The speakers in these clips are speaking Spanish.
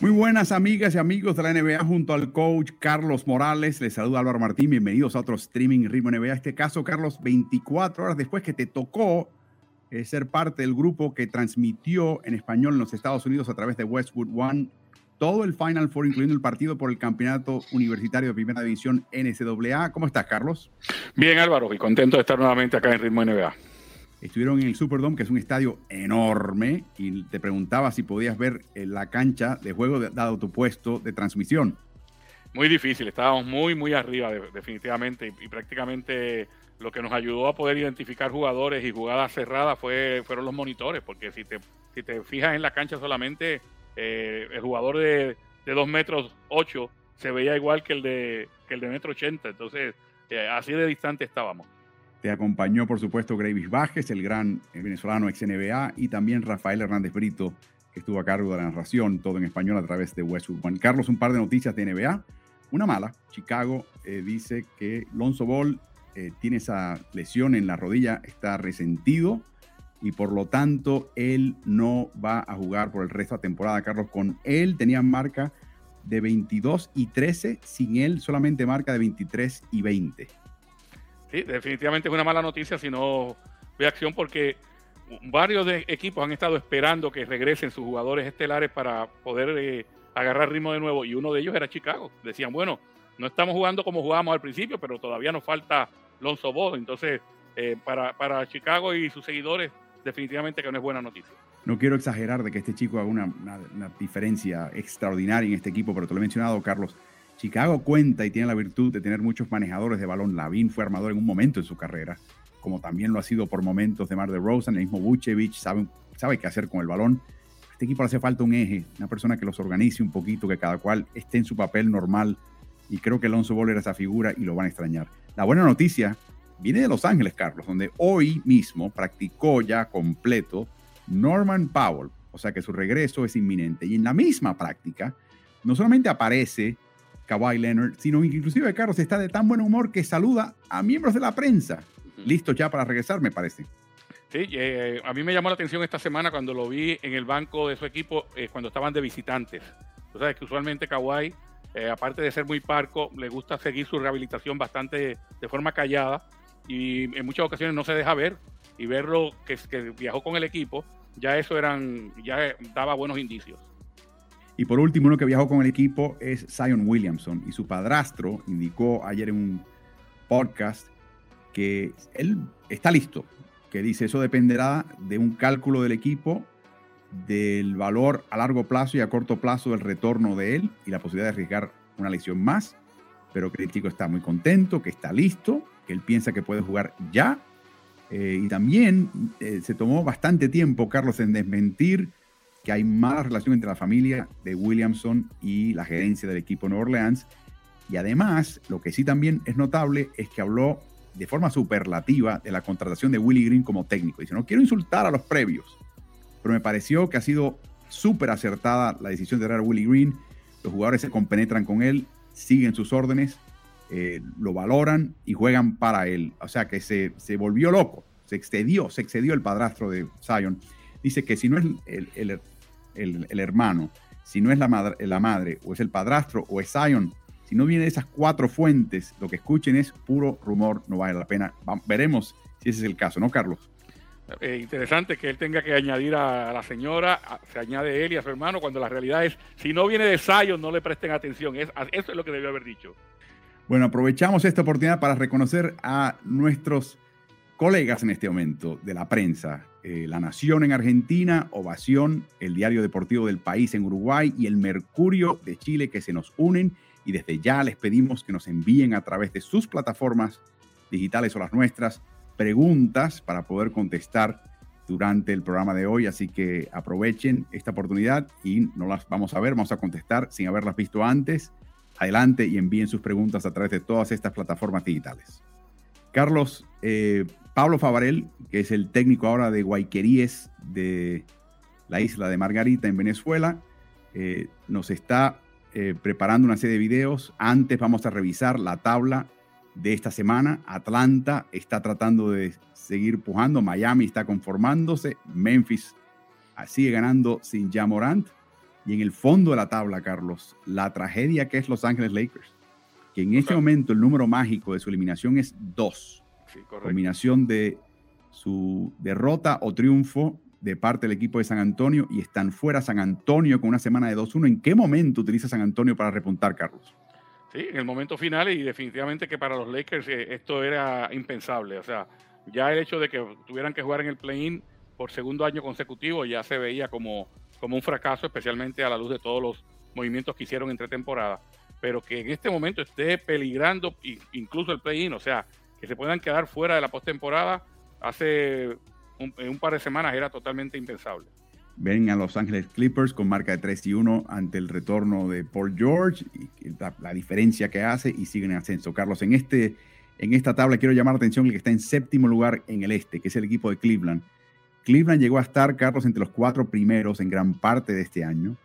Muy buenas amigas y amigos de la NBA junto al coach Carlos Morales. Les saluda Álvaro Martín. Bienvenidos a otro streaming Ritmo NBA. Este caso, Carlos, 24 horas después que te tocó eh, ser parte del grupo que transmitió en español en los Estados Unidos a través de Westwood One todo el Final Four, incluyendo el partido por el campeonato universitario de primera división NCAA. ¿Cómo estás, Carlos? Bien, Álvaro, y contento de estar nuevamente acá en Ritmo NBA. Estuvieron en el Superdome, que es un estadio enorme, y te preguntaba si podías ver eh, la cancha de juego dado tu puesto de transmisión. Muy difícil, estábamos muy, muy arriba definitivamente y, prácticamente lo que nos ayudó a poder identificar jugadores y jugadas cerradas fue, fueron los monitores, porque si te, si te fijas en la cancha solamente, eh, el jugador de, de 2 metros 8 se veía igual que el de, que el de metro 80, entonces eh, así de distante estábamos. Te acompañó, por supuesto, Gravis Bajes, el gran eh, venezolano ex NBA, y también Rafael Hernández Brito, que estuvo a cargo de la narración, todo en español a través de Westwood Juan Carlos, un par de noticias de NBA. Una mala, Chicago eh, dice que Lonzo Ball eh, tiene esa lesión en la rodilla, está resentido y por lo tanto él no va a jugar por el resto de la temporada. Carlos, con él tenía marca de 22 y 13, sin él solamente marca de 23 y 20. Sí, definitivamente es una mala noticia si no ve acción porque varios de equipos han estado esperando que regresen sus jugadores estelares para poder eh, agarrar ritmo de nuevo y uno de ellos era Chicago. Decían, bueno, no estamos jugando como jugábamos al principio, pero todavía nos falta Lonzo Ball. Entonces, eh, para, para Chicago y sus seguidores, definitivamente que no es buena noticia. No quiero exagerar de que este chico haga una, una diferencia extraordinaria en este equipo, pero te lo he mencionado, Carlos Chicago cuenta y tiene la virtud de tener muchos manejadores de balón. Lavin fue armador en un momento en su carrera, como también lo ha sido por momentos de Mar de Rosen. El mismo Vucevic sabe, sabe qué hacer con el balón. A este equipo le hace falta un eje, una persona que los organice un poquito, que cada cual esté en su papel normal. Y creo que Alonso Ball era esa figura y lo van a extrañar. La buena noticia viene de Los Ángeles, Carlos, donde hoy mismo practicó ya completo Norman Powell. O sea que su regreso es inminente. Y en la misma práctica, no solamente aparece Kawhi Leonard, sino inclusive Carlos está de tan buen humor que saluda a miembros de la prensa. Listo ya para regresar, me parece. Sí, eh, a mí me llamó la atención esta semana cuando lo vi en el banco de su equipo eh, cuando estaban de visitantes. Tú sabes que usualmente Kawhi, eh, aparte de ser muy parco, le gusta seguir su rehabilitación bastante de forma callada y en muchas ocasiones no se deja ver y verlo que, que viajó con el equipo, ya eso eran, ya daba buenos indicios. Y por último, uno que viajó con el equipo es Zion Williamson. Y su padrastro indicó ayer en un podcast que él está listo, que dice eso dependerá de un cálculo del equipo, del valor a largo plazo y a corto plazo del retorno de él y la posibilidad de arriesgar una lesión más. Pero que el chico está muy contento, que está listo, que él piensa que puede jugar ya. Eh, y también eh, se tomó bastante tiempo, Carlos, en desmentir que hay mala relación entre la familia de Williamson y la gerencia del equipo Nueva Orleans. Y además, lo que sí también es notable es que habló de forma superlativa de la contratación de Willie Green como técnico. Dice, no quiero insultar a los previos, pero me pareció que ha sido súper acertada la decisión de traer a Willie Green. Los jugadores se compenetran con él, siguen sus órdenes, eh, lo valoran y juegan para él. O sea que se, se volvió loco, se excedió, se excedió el padrastro de Zion dice que si no es el, el, hermano, si no es la madre, la madre, o es el padrastro, o es Zion, si no viene de esas cuatro fuentes, lo que escuchen es puro rumor, no vale la pena. veremos si ese es el caso, ¿no, Carlos? Eh, interesante que él tenga que añadir a, la señora, se añade él y a su hermano, cuando la realidad es, si no viene de Zion, no le presten atención. Es, eso es lo que debió haber dicho. Bueno, aprovechamos esta oportunidad para reconocer a nuestros colegas en este momento de la prensa, eh, La Nación en Argentina, Ovación, el Diario Deportivo del País en Uruguay y el Mercurio de Chile que se nos unen y desde ya les pedimos que nos envíen a través de sus plataformas digitales o las nuestras preguntas para poder contestar durante el programa de hoy, así que aprovechen esta oportunidad y no las vamos a ver, vamos a contestar sin haberlas visto antes. Adelante y envíen sus preguntas a través de todas estas plataformas digitales. Carlos, eh, Pablo Favarel, que es el técnico ahora de Guayqueríes de la isla de Margarita en Venezuela, eh, nos está eh, preparando una serie de videos. Antes vamos a revisar la tabla de esta semana. Atlanta está tratando de seguir pujando, Miami está conformándose, Memphis sigue ganando sin Jamorant. Y en el fondo de la tabla, Carlos, la tragedia que es Los Ángeles Lakers, que en este momento el número mágico de su eliminación es dos. Combinación de su derrota o triunfo de parte del equipo de San Antonio y están fuera San Antonio con una semana de 2-1. ¿En qué momento utiliza San Antonio para repuntar, Carlos? Sí, en el momento final y definitivamente que para los Lakers eh, esto era impensable. O sea, ya el hecho de que tuvieran que jugar en el play-in por segundo año consecutivo ya se veía como, como un fracaso, especialmente a la luz de todos los movimientos que hicieron entre temporadas. Pero que en este momento esté peligrando incluso el play-in, o sea, que se puedan quedar fuera de la postemporada, hace un, par de semanas era totalmente impensable ven a Los Ángeles Clippers con marca de 3 y 1 ante el retorno de Paul George, y la, diferencia que hace y siguen en ascenso. Carlos, en, este, en esta tabla quiero llamar la atención el que está en séptimo lugar en el este, que es el equipo de Cleveland. Cleveland llegó a estar, Carlos, entre los cuatro primeros en gran parte de este año,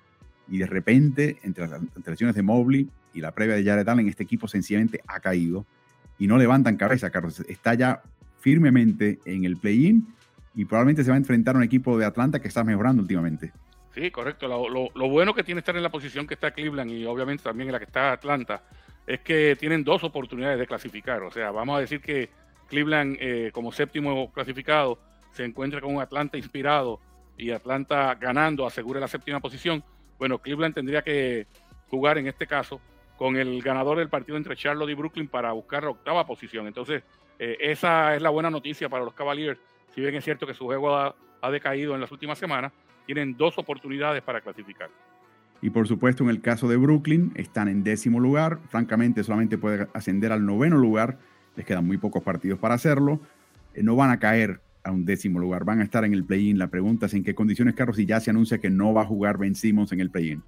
y de repente, entre las lesiones de Mobley y la previa de Jared Allen, este equipo sencillamente ha caído y no levantan cabeza, Carlos. Está ya firmemente en el play-in y probablemente se va a enfrentar a un equipo de Atlanta que está mejorando últimamente. Sí, correcto. Lo, bueno que tiene estar en la posición que está Cleveland y obviamente también en la que está Atlanta es que tienen dos oportunidades de clasificar. O sea, vamos a decir que Cleveland eh, como séptimo clasificado se encuentra con un Atlanta inspirado y Atlanta ganando asegura la séptima posición. Bueno, Cleveland tendría que jugar en este caso con el ganador del partido entre Charlotte y Brooklyn para buscar la octava posición. Entonces, eh, esa es la buena noticia para los Cavaliers si bien es cierto que su juego ha, decaído en las últimas semanas, tienen dos oportunidades para clasificar. Y por supuesto, en el caso de Brooklyn, están en décimo lugar. Francamente, solamente puede ascender al noveno lugar. Les quedan muy pocos partidos para hacerlo. Eh, no van a caer a un décimo lugar. Van a estar en el play-in. La pregunta es en qué condiciones, Carlos, y ya se anuncia que no va a jugar Ben Simmons en el play-in.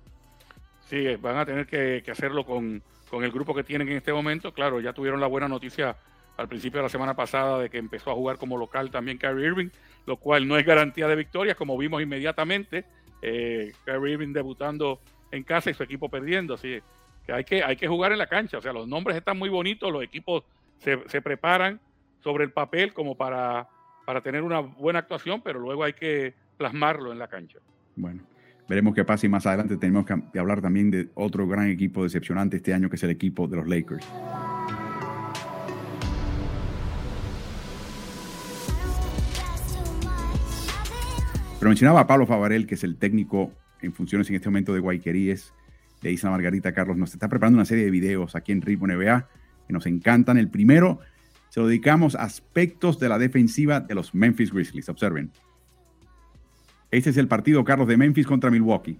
Sí, van a tener que, hacerlo con, con, el grupo que tienen en este momento. Claro, ya tuvieron la buena noticia al principio de la semana pasada de que empezó a jugar como local también Kyrie Irving, lo cual no es garantía de victorias, como vimos inmediatamente. Eh, Kyrie Irving debutando en casa y su equipo perdiendo. Así que hay, que hay que jugar en la cancha. O sea, los nombres están muy bonitos, los equipos se, se preparan sobre el papel como para, para tener una buena actuación, pero luego hay que plasmarlo en la cancha. Bueno, veremos qué pasa y más adelante tenemos que hablar también de otro gran equipo decepcionante este año, que es el equipo de los Lakers. Pero mencionaba a Pablo Favarel, que es el técnico en funciones en este momento de Guayqueríes, de Isla Margarita Carlos. Nos está preparando una serie de videos aquí en Ritmo NBA que nos encantan. El primero se dedicamos a aspectos de la defensiva de los Memphis Grizzlies. Observen. Este es el partido, Carlos, de Memphis contra Milwaukee.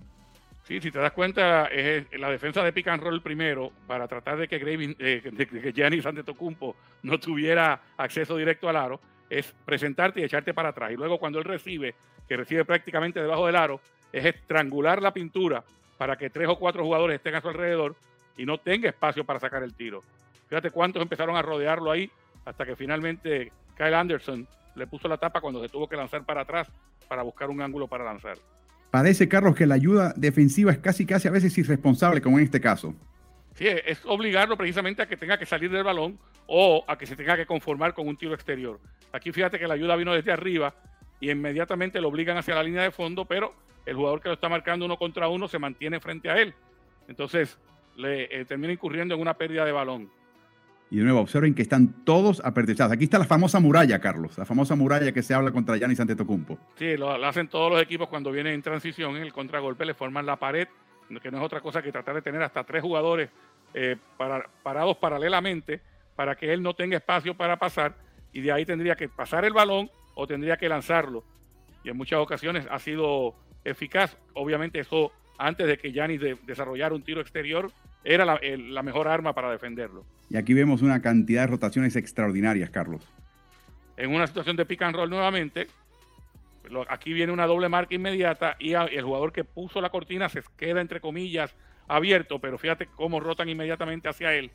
Sí, si te das cuenta, la defensa de pick and roll primero para tratar de que, Graving, eh, de que Giannis Antetokounmpo no tuviera acceso directo al aro, es presentarte y echarte para atrás. Y luego cuando él recibe, que recibe prácticamente debajo del aro, es estrangular la pintura para que tres o cuatro jugadores estén a su alrededor y no tenga espacio para sacar el tiro. Fíjate cuántos empezaron a rodearlo ahí hasta que finalmente Kyle Anderson le puso la tapa cuando se tuvo que lanzar para atrás para buscar un ángulo para lanzar. Parece, Carlos, que la ayuda defensiva es casi, casi a veces irresponsable, como en este caso. Sí, es obligarlo precisamente a que tenga que salir del balón o a que se tenga que conformar con un tiro exterior. Aquí fíjate que la ayuda vino desde arriba y inmediatamente lo obligan hacia la línea de fondo, pero el jugador que lo está marcando uno contra uno se mantiene frente a él. Entonces le eh, termina incurriendo en una pérdida de balón. Y de nuevo, observen que están todos apertechados. Aquí está la famosa muralla, Carlos, la famosa muralla que se habla contra Yanis Antetokounmpo. Sí, lo, hacen todos los equipos cuando vienen en transición, en el contragolpe le forman la pared, que no es otra cosa que tratar de tener hasta tres jugadores eh, para, parados paralelamente para que él no tenga espacio para pasar y de ahí tendría que pasar el balón o tendría que lanzarlo. Y en muchas ocasiones ha sido eficaz. Obviamente eso antes de que Yanis de, desarrollara un tiro exterior era la, mejor arma para defenderlo. Y aquí vemos una cantidad de rotaciones extraordinarias, Carlos. En una situación de pick and roll nuevamente, aquí viene una doble marca inmediata y el jugador que puso la cortina se queda entre comillas abierto, pero fíjate cómo rotan inmediatamente hacia él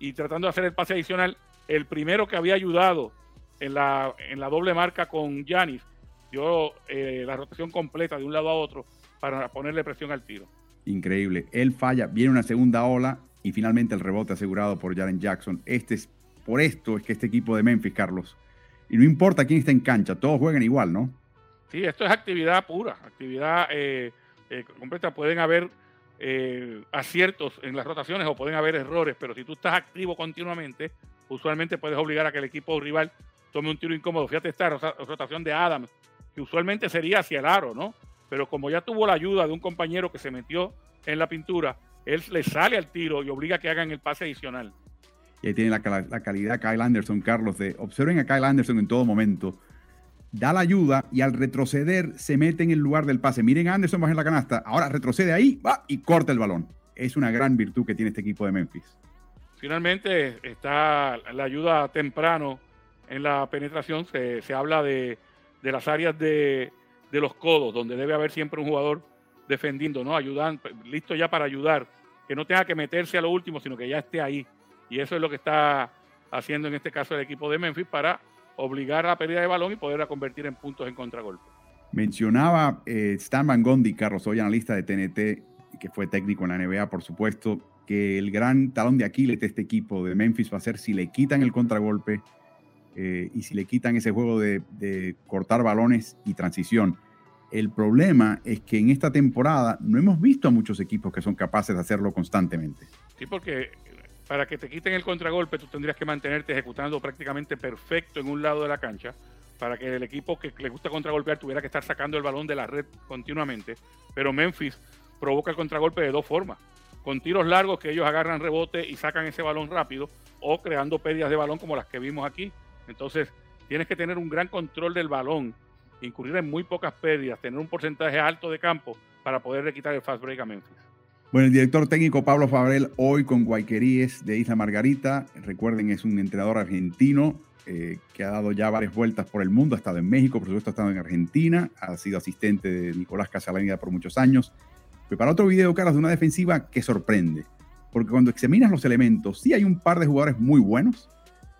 y tratando de hacer el pase adicional, el primero que había ayudado en la, en la doble marca con Yanis dio eh, la rotación completa de un lado a otro para ponerle presión al tiro. Increíble. Él falla, viene una segunda ola y finalmente el rebote asegurado por Jaren Jackson. Este es, por esto es que este equipo de Memphis, Carlos, y no importa quién está en cancha, todos juegan igual, ¿no? Sí, esto es actividad pura, actividad eh, eh, completa. Pueden haber aciertos en las rotaciones o pueden haber errores, pero si tú estás activo continuamente, usualmente puedes obligar a que el equipo rival tome un tiro incómodo. Fíjate esta rotación de Adams, que usualmente sería hacia el aro, ¿no? Pero como ya tuvo la ayuda de un compañero que se metió en la pintura, él le sale al tiro y obliga a que hagan el pase adicional. Y ahí tiene la, la calidad Kyle Anderson, Carlos, de observen a Kyle Anderson en todo momento. Da la ayuda y al retroceder se mete en el lugar del pase. Miren Anderson baja en la canasta. Ahora retrocede ahí, va y corta el balón. Es una gran virtud que tiene este equipo de Memphis. Finalmente está la ayuda temprano en la penetración. Se, se habla de de las áreas de, los codos, donde debe haber siempre un jugador defendiendo, ¿no? Ayudando, listo ya para ayudar, que no tenga que meterse a lo último, sino que ya esté ahí. Y eso es lo que está haciendo en este caso el equipo de Memphis para obligar a la pérdida de balón y poderla convertir en puntos en contragolpe. Mencionaba eh, Stan Van Gondi, Carlos, hoy analista de TNT, que fue técnico en la NBA, por supuesto, que el gran talón de Aquiles de este equipo de Memphis va a ser si le quitan el contragolpe, eh, y si le quitan ese juego de, cortar balones y transición. El problema es que en esta temporada no hemos visto a muchos equipos que son capaces de hacerlo constantemente. Sí, porque para que te quiten el contragolpe tú tendrías que mantenerte ejecutando prácticamente perfecto en un lado de la cancha para que el equipo que le gusta contragolpear tuviera que estar sacando el balón de la red continuamente. Pero Memphis provoca el contragolpe de dos formas. Con tiros largos que ellos agarran rebote y sacan ese balón rápido o creando pérdidas de balón como las que vimos aquí entonces, tienes que tener un gran control del balón, incurrir en muy pocas pérdidas, tener un porcentaje alto de campo para poder quitar el fast break a Memphis. Bueno, el director técnico Pablo Fabrel hoy con Guayqueríes de Isla Margarita. Recuerden, es un entrenador argentino eh, que ha dado ya varias vueltas por el mundo, ha estado en México, por supuesto ha estado en Argentina, ha sido asistente de Nicolás Casalanida por muchos años. Prepara otro video, Carlos, de una defensiva que sorprende, porque cuando examinas los elementos, sí hay un par de jugadores muy buenos,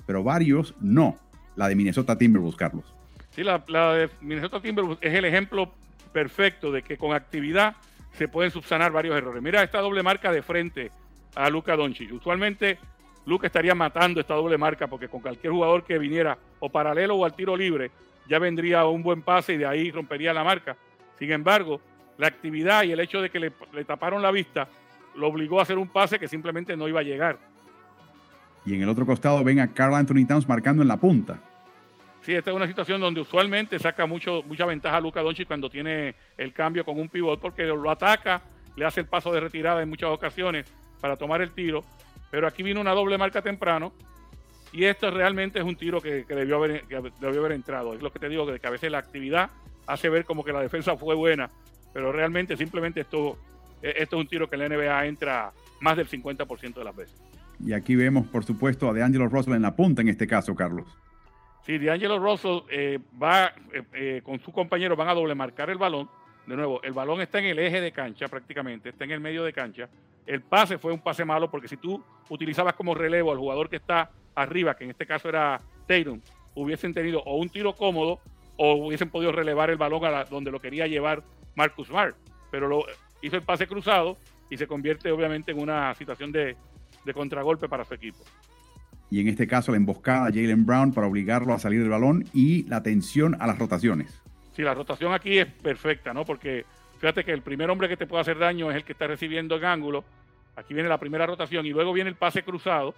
pero varios no. La de Minnesota Timberwolves, Carlos. Sí, la, de Minnesota Timberwolves es el ejemplo perfecto de que con actividad se pueden subsanar varios errores. Mira esta doble marca de frente a Luca Doncic. Usualmente Luca estaría matando esta doble marca porque con cualquier jugador que viniera o paralelo o al tiro libre ya vendría un buen pase y de ahí rompería la marca. Sin embargo, la actividad y el hecho de que le, le taparon la vista lo obligó a hacer un pase que simplemente no iba a llegar. Y en el otro costado ven a Carl Anthony Towns marcando en la punta. Sí, esta es una situación donde usualmente saca mucho, mucha ventaja a Luca Doncic cuando tiene el cambio con un pivot porque lo ataca, le hace el paso de retirada en muchas ocasiones para tomar el tiro. Pero aquí vino una doble marca temprano y esto realmente es un tiro que, debió, haber, entrado. Es lo que te digo, que a veces la actividad hace ver como que la defensa fue buena, pero realmente simplemente esto, esto es un tiro que la NBA entra más del 50% de las veces. Y aquí vemos, por supuesto, a DeAngelo Russell en la punta en este caso, Carlos. Sí, DeAngelo Russell eh, va eh, eh, con su compañero, van a doble marcar el balón. De nuevo, el balón está en el eje de cancha prácticamente, está en el medio de cancha. El pase fue un pase malo porque si tú utilizabas como relevo al jugador que está arriba, que en este caso era Tatum, hubiesen tenido o un tiro cómodo o hubiesen podido relevar el balón a donde lo quería llevar Marcus Smart. Pero lo, hizo el pase cruzado y se convierte obviamente en una situación de contragolpe para su equipo. Y en este caso la emboscada a Jalen Brown para obligarlo a salir del balón y la atención a las rotaciones. Sí, la rotación aquí es perfecta, ¿no? Porque fíjate que el primer hombre que te puede hacer daño es el que está recibiendo el ángulo. Aquí viene la primera rotación y luego viene el pase cruzado,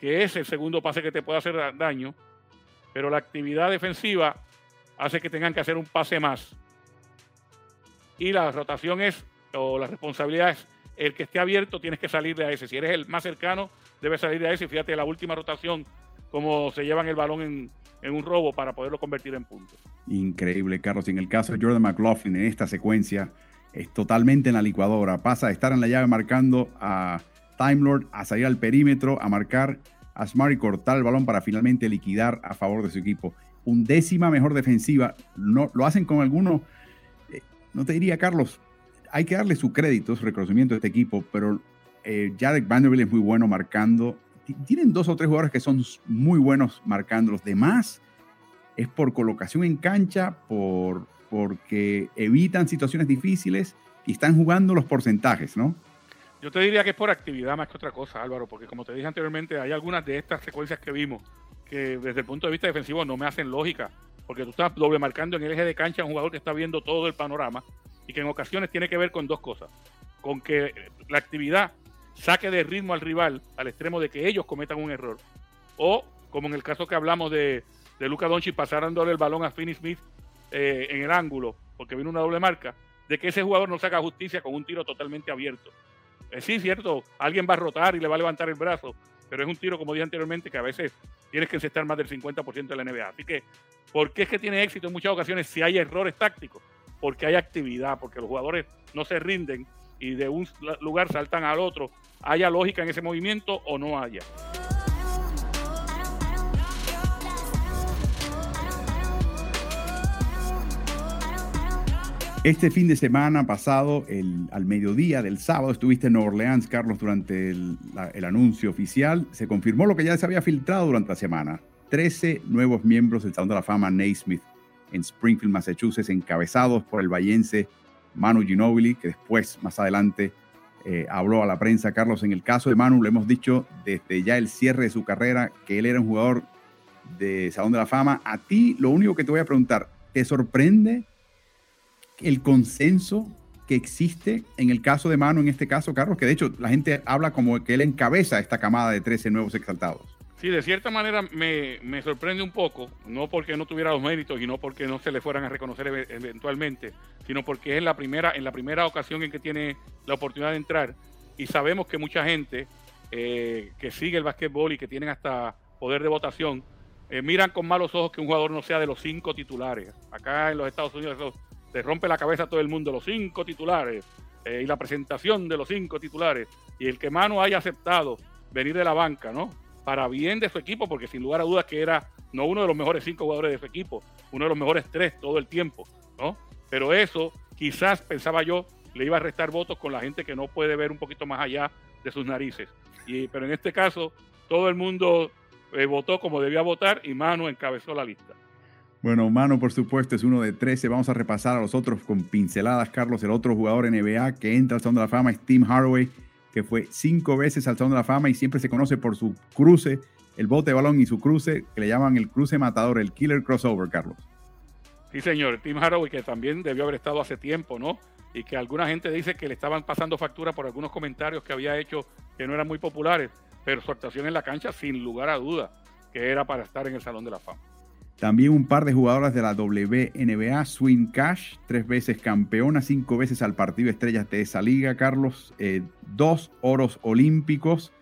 que es el segundo pase que te puede hacer daño. Pero la actividad defensiva hace que tengan que hacer un pase más. Y la rotación es, o la responsabilidad es el que esté abierto tienes que salir de ese. Si eres el más cercano, debes salir de ese. Fíjate la última rotación, cómo se llevan el balón en, un robo para poderlo convertir en puntos. Increíble, Carlos. En el caso de Jordan McLaughlin, en esta secuencia, es totalmente en la licuadora. Pasa de estar en la llave marcando a Time Lord a salir al perímetro, a marcar a Smart y cortar el balón para finalmente liquidar a favor de su equipo. Undécima mejor defensiva. No, lo hacen con algunos. Eh, no te diría, Carlos, hay que darle su crédito, su reconocimiento a este equipo, pero eh, Jarek Vanderbilt es muy bueno marcando. Tienen dos o tres jugadores que son muy buenos marcando. Los demás es por colocación en cancha, por, porque evitan situaciones difíciles y están jugando los porcentajes, ¿no? Yo te diría que es por actividad más que otra cosa, Álvaro, porque como te dije anteriormente, hay algunas de estas secuencias que vimos que desde el punto de vista defensivo no me hacen lógica, porque tú estás doble marcando en el eje de cancha a un jugador que está viendo todo el panorama y que en ocasiones tiene que ver con dos cosas, con que la actividad saque de ritmo al rival al extremo de que ellos cometan un error, o como en el caso que hablamos de, de Luca Doncic pasándole el balón a Finney Smith eh, en el ángulo, porque viene una doble marca, de que ese jugador no saca justicia con un tiro totalmente abierto. Eh, sí, cierto, alguien va a rotar y le va a levantar el brazo, pero es un tiro, como dije anteriormente, que a veces tienes que encestar más del 50% de la NBA. Así que, ¿por qué es que tiene éxito en muchas ocasiones si hay errores tácticos? Porque hay actividad, porque los jugadores no se rinden y de un lugar saltan al otro, haya lógica en ese movimiento o no haya. Este fin de semana pasado, el, al mediodía del sábado, estuviste en Nueva Orleans, Carlos, durante el, anuncio oficial. Se confirmó lo que ya se había filtrado durante la semana. Trece nuevos miembros del Salón de la Fama Naismith en Springfield, Massachusetts, encabezados por el vallense Manu Ginobili, que después, más adelante, eh, habló a la prensa. Carlos, en el caso de Manu, lo hemos dicho desde ya el cierre de su carrera, que él era un jugador de Salón de la Fama. A ti, lo único que te voy a preguntar, ¿te sorprende el consenso que existe en el caso de Mano, en este caso, Carlos, que de hecho la gente habla como que él encabeza esta camada de 13 nuevos exaltados. Sí, de cierta manera me, sorprende un poco, no porque no tuviera los méritos y no porque no se le fueran a reconocer eventualmente, sino porque es la primera, en la primera ocasión en que tiene la oportunidad de entrar y sabemos que mucha gente eh, que sigue el básquetbol y que tienen hasta poder de votación, eh, miran con malos ojos que un jugador no sea de los cinco titulares. Acá en los Estados Unidos le rompe la cabeza a todo el mundo los cinco titulares eh, y la presentación de los cinco titulares y el que Manu haya aceptado venir de la banca, ¿no? Para bien de su equipo, porque sin lugar a dudas que era no uno de los mejores cinco jugadores de su equipo, uno de los mejores tres todo el tiempo, ¿no? Pero eso quizás pensaba yo le iba a restar votos con la gente que no puede ver un poquito más allá de sus narices. Y, pero en este caso todo el mundo eh, votó como debía votar y Manu encabezó la lista. Bueno, Mano, por supuesto, es uno de 13. Vamos a repasar a los otros con pinceladas. Carlos, el otro jugador NBA que entra al Salón de la Fama es Tim que fue cinco veces al Salón de la Fama y siempre se conoce por su cruce, el bote de balón y su cruce, que le llaman el cruce matador, el killer crossover, Carlos. Sí, señor. Tim Hardaway, que también debió haber estado hace tiempo, ¿no? Y que alguna gente dice que le estaban pasando factura por algunos comentarios que había hecho que no eran muy populares, pero su actuación en la cancha, sin lugar a duda, que era para estar en el Salón de la Fama. También un par de jugadoras de la WNBA, Swing Cash, tres veces campeona, cinco veces al partido estrellas de esa liga, Carlos, eh, dos oros olímpicos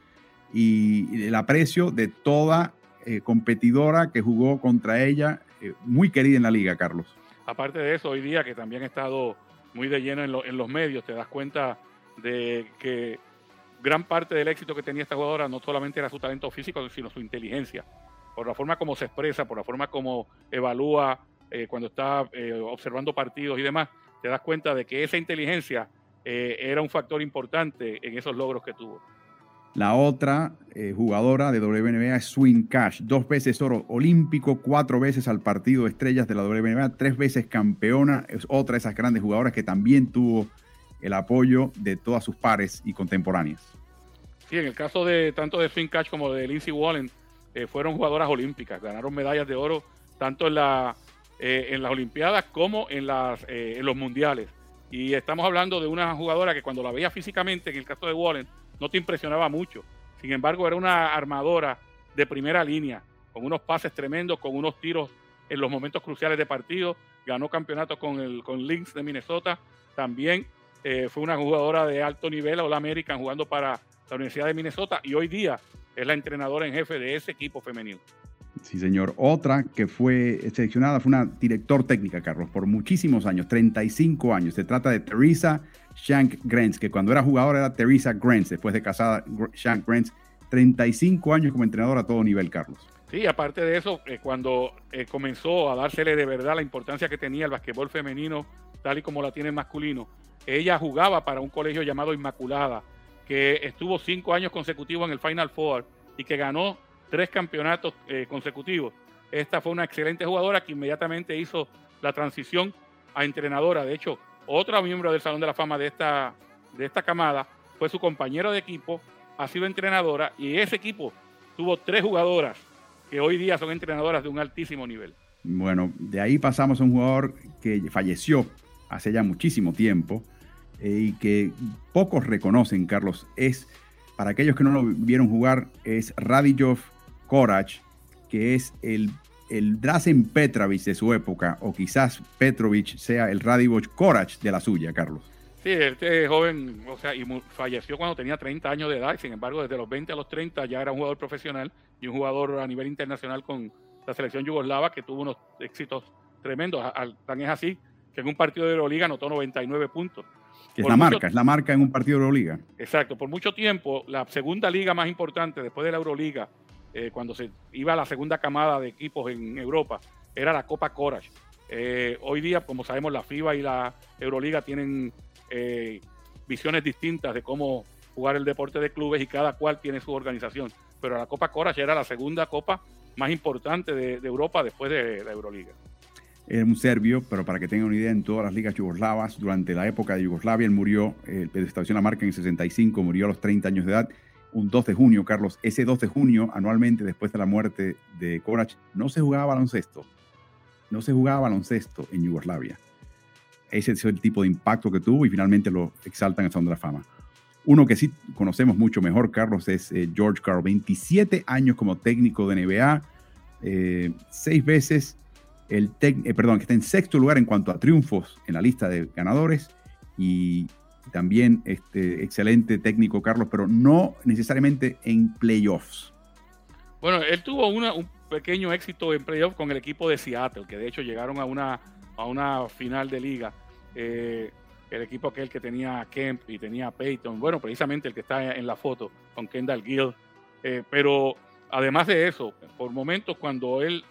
y el aprecio de toda eh, competidora que jugó contra ella, eh, muy querida en la liga, Carlos. Aparte de eso, hoy día que también ha estado muy de lleno en, en los medios, te das cuenta de que gran parte del éxito que tenía esta jugadora no solamente era su talento físico, sino su inteligencia por la forma como se expresa, por la forma como evalúa eh, cuando está eh, observando partidos y demás, te das cuenta de que esa inteligencia eh, era un factor importante en esos logros que tuvo. La otra jugadora de WNBA es Swing Cash, dos veces oro olímpico, cuatro veces al partido de estrellas de la WNBA, tres veces campeona, es otra de esas grandes jugadoras que también tuvo el apoyo de todas sus pares y contemporáneas. Sí, en el caso de tanto de Swing Cash como de Lindsay Wallen, eh, fueron jugadoras olímpicas, ganaron medallas de oro tanto en, eh, en las Olimpiadas como eh, en los mundiales. Y estamos hablando de una jugadora que cuando la veía físicamente, en el caso de Wallen, no te impresionaba mucho. Sin embargo, era una armadora de primera línea, con unos pases tremendos, con unos tiros en los momentos cruciales de partido. Ganó campeonato con el con Lynx de Minnesota. También fue una jugadora de alto nivel, All American, jugando para la Universidad de Minnesota. Y hoy día es la entrenadora en jefe de ese equipo femenino. Sí, señor. Otra que fue seleccionada fue una director técnica, Carlos, por muchísimos años, 35 años. Se trata de Teresa Shank Grants, que cuando era jugadora era Teresa Grants, después de casada Shank Grants, 35 años como entrenadora a todo nivel, Carlos. Sí, aparte de eso, eh, cuando eh, comenzó a dársele de verdad la importancia que tenía el basquetbol femenino, tal y como la tiene el masculino, ella jugaba para un colegio llamado Inmaculada, que estuvo cinco años consecutivos en el Final Four y que ganó tres campeonatos eh, consecutivos. Esta fue una excelente jugadora que inmediatamente hizo la transición a entrenadora. De hecho, otra miembro del Salón de la Fama de esta, de esta camada fue su compañero de equipo, ha sido entrenadora y ese equipo tuvo tres jugadoras que hoy día son entrenadoras de un altísimo nivel. Bueno, de ahí pasamos a un jugador que falleció hace ya muchísimo tiempo y que pocos reconocen, Carlos. Es, para aquellos que no lo vieron jugar, es Radijov Korach, que es el, el Drazen Petrovic de su época, o quizás Petrovic sea el Radivoj Korach de la suya, Carlos. Sí, este joven, o sea, y falleció cuando tenía 30 años de edad, sin embargo, desde los 20 a los 30 ya era un jugador profesional y un jugador a nivel internacional con la selección yugoslava que tuvo unos éxitos tremendos. Tan es así que en un partido de Euroliga anotó 99 puntos. Que es la marca, es la marca en un partido de Euroliga. Exacto, por mucho tiempo, la segunda liga más importante después de la Euroliga, eh, cuando se iba a la segunda camada de equipos en Europa, era la Copa Courage. Eh, hoy día, como sabemos, la FIBA y la Euroliga tienen eh, visiones distintas de cómo jugar el deporte de clubes y cada cual tiene su organización. Pero la Copa Courage era la segunda copa más importante de, Europa después de la Euroliga. Era un serbio, pero para que tengan una idea, en todas las ligas yugoslavas, durante la época de Yugoslavia, él murió, eh, estableció la marca en el 65, murió a los 30 años de edad, un 2 de junio, Carlos. Ese 2 de junio, anualmente, después de la muerte de Korac, no se jugaba baloncesto. No se jugaba baloncesto en Yugoslavia. Ese es el tipo de impacto que tuvo y finalmente lo exaltan al Salón de la Fama. Uno que sí conocemos mucho mejor, Carlos, es eh, George Carl. 27 años como técnico de NBA, eh, seis veces el eh, perdón, que está en sexto lugar en cuanto a triunfos en la lista de ganadores y también este excelente técnico Carlos, pero no necesariamente en playoffs. Bueno, él tuvo un pequeño éxito en playoffs con el equipo de Seattle, que de hecho llegaron a una, a una final de liga. Eh, el equipo aquel que tenía Kemp y tenía Peyton, bueno, precisamente el que está en la foto con Kendall Gill. Eh, pero además de eso, por momentos cuando él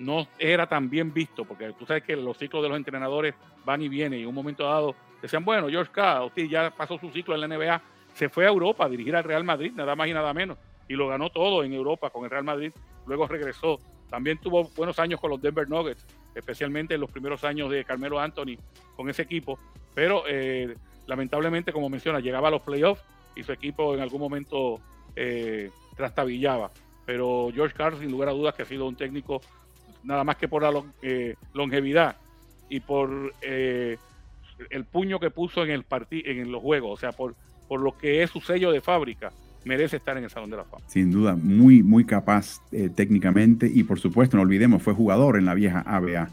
no era tan bien visto, porque tú sabes que los ciclos de los entrenadores van y vienen, y en un momento dado decían, bueno, George K. usted ya pasó su ciclo en la NBA, se fue a Europa a dirigir al Real Madrid, nada más y nada menos, y lo ganó todo en Europa con el Real Madrid, luego regresó. También tuvo buenos años con los Denver Nuggets, especialmente en los primeros años de Carmelo Anthony con ese equipo, pero eh, lamentablemente, como menciona, llegaba a los playoffs y su equipo en algún momento eh, trastabillaba. Pero George Carl, sin lugar a dudas, que ha sido un técnico nada más que por la eh, longevidad y por eh, el puño que puso en el en los juegos, o sea, por, por lo que es su sello de fábrica, merece estar en el Salón de la Fama. Sin duda, muy, muy capaz eh, técnicamente y por supuesto, no olvidemos, fue jugador en la vieja ABA.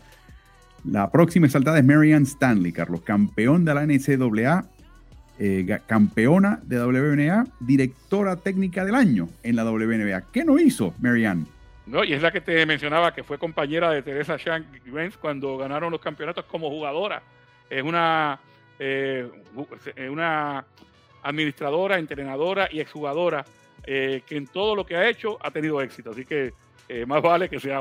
La próxima exaltada es Marianne Stanley, Carlos, campeón de la NCAA, campeona de WNA, directora técnica del año en la WNBA. ¿Qué no hizo Marianne? No, y es la que te mencionaba que fue compañera de Teresa Shank cuando ganaron los campeonatos como jugadora. Es una, eh, una administradora, entrenadora y exjugadora eh, que en todo lo que ha hecho ha tenido éxito. Así que eh, más vale que sea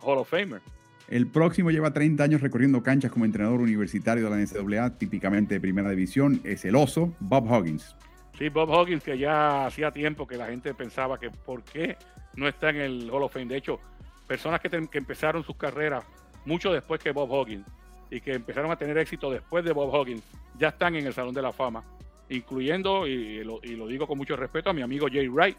Hall of Famer. El próximo lleva 30 años recorriendo canchas como entrenador universitario de la NCAA, típicamente de primera división. Es el oso, Bob Hoggins. Sí, Bob Hoggins, que ya hacía tiempo que la gente pensaba que por qué no está en el Hall of Fame. De hecho, personas que, empezaron sus carreras mucho después que Bob Hoggins y que empezaron a tener éxito después de Bob Hoggins, ya están en el Salón de la Fama, incluyendo, y lo, digo con mucho respeto, a mi amigo Jay Wright,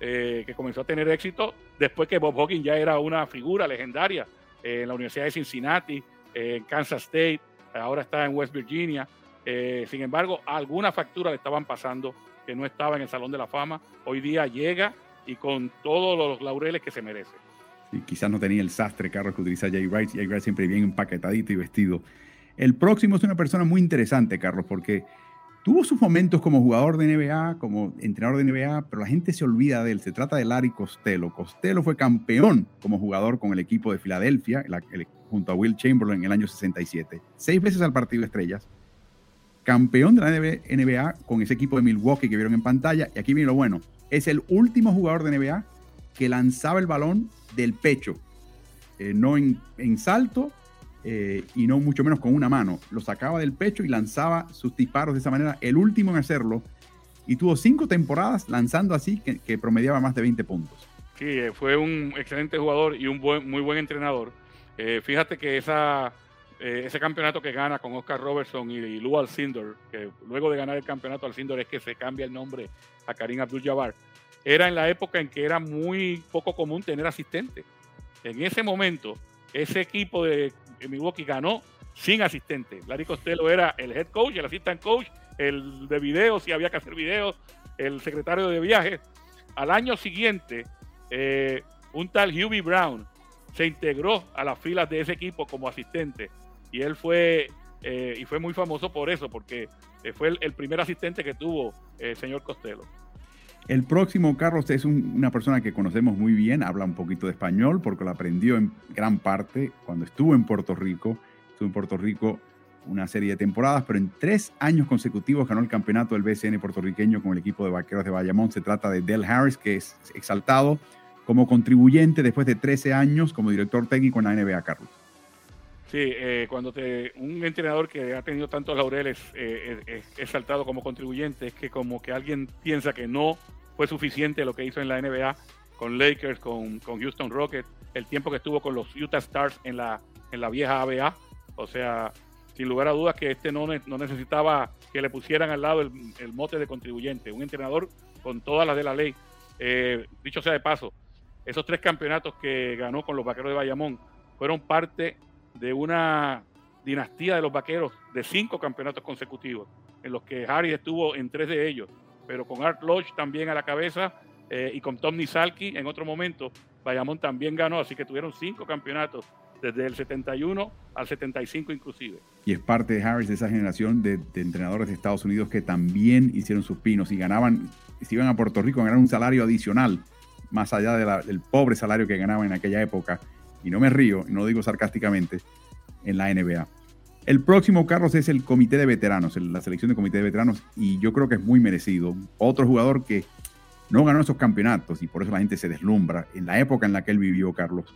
eh, que comenzó a tener éxito después que Bob Hoggins ya era una figura legendaria eh, en la Universidad de Cincinnati, eh, en Kansas State, ahora está en West Virginia. Sin embargo, alguna factura le estaban pasando que no estaba en el Salón de la Fama. Hoy día llega y con todos los laureles que se merece. Quizás no tenía el sastre Carlos que utiliza Jay Wright. Jay Wright siempre bien empaquetadito y vestido. El próximo es una persona muy interesante, Carlos, porque Tuvo sus momentos como jugador de NBA, como entrenador de NBA, pero la gente se olvida de él. Se trata de Larry Costello. Costello fue campeón como jugador con el equipo de Filadelfia, junto a Will Chamberlain en el año 67. Seis veces al partido estrellas. Campeón de la NBA con ese equipo de Milwaukee que vieron en pantalla. Y aquí viene lo bueno. Es el último jugador de NBA que lanzaba el balón del pecho. Eh, no en, en salto, eh, y no mucho menos con una mano. Lo sacaba del pecho y lanzaba sus disparos de esa manera, el último en hacerlo. Y tuvo cinco temporadas lanzando así que, promediaba más de 20 puntos. Sí, eh, fue un excelente jugador y un muy buen entrenador. Fíjate que esa, ese campeonato que gana con Oscar Robertson y, Lou Alcindor, que luego de ganar el campeonato Alcindor es que se cambia el nombre a Karim Abdul-Jabbar, era en la época en que era muy poco común tener asistentes. En ese momento, ese equipo de Milwaukee ganó sin asistente. Larry Costello era el head coach, el assistant coach, el de videos, si había que hacer videos, el secretario de viajes. Al año siguiente, eh, un tal Hubie Brown se integró a las filas de ese equipo como asistente y él fue eh, y fue muy famoso por eso, porque eh, fue el, primer asistente que tuvo el señor Costello. El próximo, Carlos, es una persona que conocemos muy bien, habla un poquito de español porque lo aprendió en gran parte cuando estuvo en Puerto Rico. Estuvo en Puerto Rico una serie de temporadas, pero en tres años consecutivos ganó el campeonato del BCN puertorriqueño con el equipo de vaqueros de Bayamón. Se trata de Del Harris, que es exaltado como contribuyente después de 13 años como director técnico en la NBA, Carlos. Sí, eh, cuando te, un entrenador que ha tenido tantos laureles eh, es exaltado como contribuyente, es que como que alguien piensa que no fue suficiente lo que hizo en la NBA con Lakers, con, Houston Rockets, el tiempo que estuvo con los Utah Stars en la, en la vieja ABA. O sea, sin lugar a dudas que este no, no necesitaba que le pusieran al lado el, mote de contribuyente, un entrenador con todas las de la ley. Eh, dicho sea de paso, esos tres campeonatos que ganó con los Vaqueros de Bayamón fueron parte de una dinastía de los Vaqueros de cinco campeonatos consecutivos, en los que Harry estuvo en tres de ellos pero con Art Lodge también a la cabeza eh, y con Tom Nisalki en otro momento, Bayamón también ganó, así que tuvieron cinco campeonatos desde el 71 al 75 inclusive. Y es parte de Harris de esa generación de, entrenadores de Estados Unidos que también hicieron sus pinos y ganaban, si iban a Puerto Rico, ganaron un salario adicional, más allá del pobre salario que ganaban en aquella época. Y no me río, no digo sarcásticamente, en la NBA. El próximo, Carlos, es el comité de veteranos, la selección de comité de veteranos, y yo creo que es muy merecido. Otro jugador que no ganó esos campeonatos y por eso la gente se deslumbra en la época en la que él vivió, Carlos.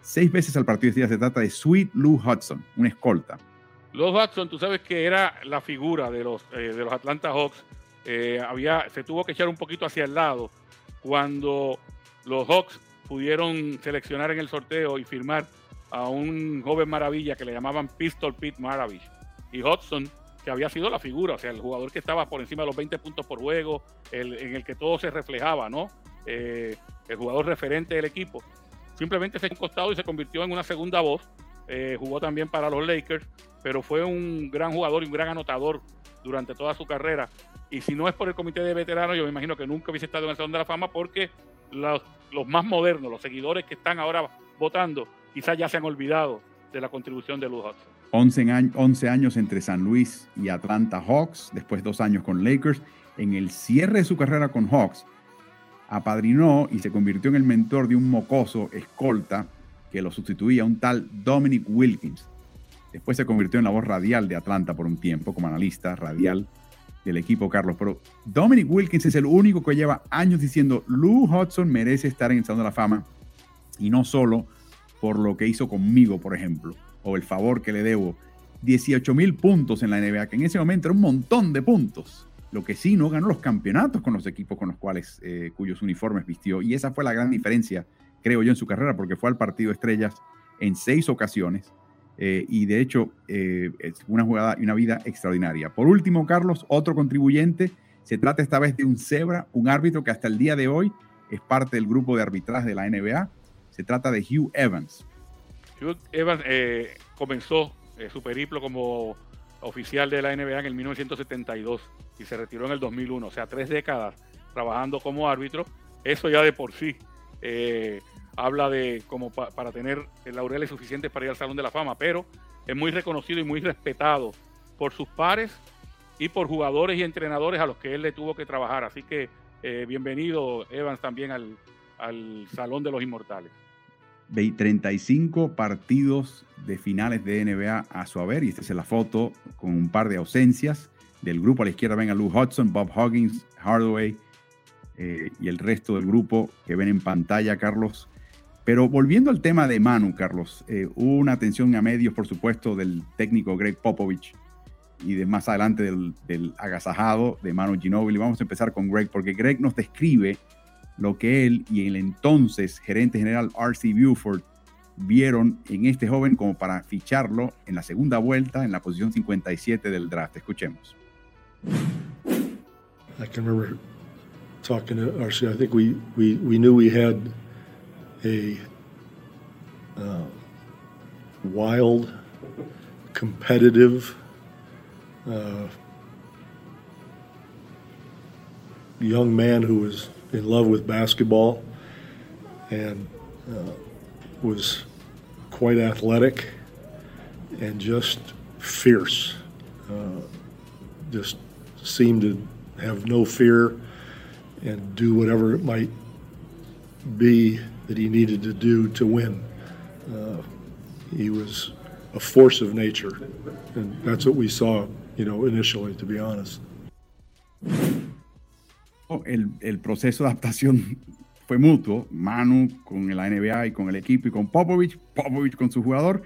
Seis veces al partido de día se trata de Sweet Lou Hudson, una escolta. Lou Hudson, tú sabes que era la figura de los, eh, de los Atlanta Hawks. Eh, había, se tuvo que echar un poquito hacia el lado cuando los Hawks pudieron seleccionar en el sorteo y firmar a un joven maravilla que le llamaban Pistol Pete Maravich. Y Hudson, que había sido la figura, o sea, el jugador que estaba por encima de los 20 puntos por juego, el, en el que todo se reflejaba, ¿no? Eh, el jugador referente del equipo. Simplemente se encostado y se convirtió en una segunda voz. Eh, jugó también para los Lakers, pero fue un gran jugador y un gran anotador durante toda su carrera. Y si no es por el comité de veteranos, yo me imagino que nunca hubiese estado en el Salón de la Fama porque los, más modernos, los seguidores que están ahora votando, quizás ya se han olvidado de la contribución de Lou Hudson. 11, años entre San Luis y Atlanta Hawks, después dos años con Lakers. En el cierre de su carrera con Hawks, apadrinó y se convirtió en el mentor de un mocoso escolta que lo sustituía, un tal Dominic Wilkins. Después se convirtió en la voz radial de Atlanta por un tiempo, como analista radial del equipo Carlos. Pero Dominic Wilkins es el único que lleva años diciendo, Lou Hudson merece estar en el Salón de la Fama. Y no solo por lo que hizo conmigo, por ejemplo, o el favor que le debo. 18 mil puntos en la NBA, que en ese momento era un montón de puntos. Lo que sí no ganó los campeonatos con los equipos con los cuales, eh, cuyos uniformes vistió. Y esa fue la gran diferencia, creo yo, en su carrera, porque fue al partido estrellas en seis ocasiones. Eh, y de hecho, eh, es una jugada y una vida extraordinaria. Por último, Carlos, otro contribuyente. Se trata esta vez de un cebra, un árbitro que hasta el día de hoy es parte del grupo de arbitraje de la NBA se trata de Hugh Evans. Hugh Evans eh, comenzó su periplo como oficial de la NBA en el 1972 y se retiró en el 2001, o sea, tres décadas trabajando como árbitro. Eso ya de por sí habla de como para tener laureles suficientes para ir al Salón de la Fama, pero es muy reconocido y muy respetado por sus pares y por jugadores y entrenadores a los que él le tuvo que trabajar. Así que eh, bienvenido, Evans, también al, al Salón de los Inmortales. 35 partidos de finales de NBA a su haber, y esta es la foto con un par de ausencias del grupo. A la izquierda ven a Lou Hudson, Bob Huggins, Hardaway eh, y el resto del grupo que ven en pantalla, Carlos. Pero volviendo al tema de Manu, Carlos, eh, una atención a medios, por supuesto, del técnico Greg Popovich y de más adelante del, agasajado de Manu Ginobili. Vamos a empezar con Greg, porque Greg nos describe lo que él y el entonces gerente general R.C. Buford vieron en este joven como para ficharlo en la segunda vuelta en la posición 57 del draft. Escuchemos. I can remember talking to R.C. I think we, we knew we had a uh, wild, competitive, uh, young man who was in love with basketball and uh, was quite athletic and just fierce. Uh, just seemed to have no fear and do whatever it might be that he needed to do to win. Uh, he was a force of nature, and that's what we saw, you know, initially, to be honest. El, el, proceso de adaptación fue mutuo, Manu con la NBA y con el equipo y con Popovich, Popovich con su jugador.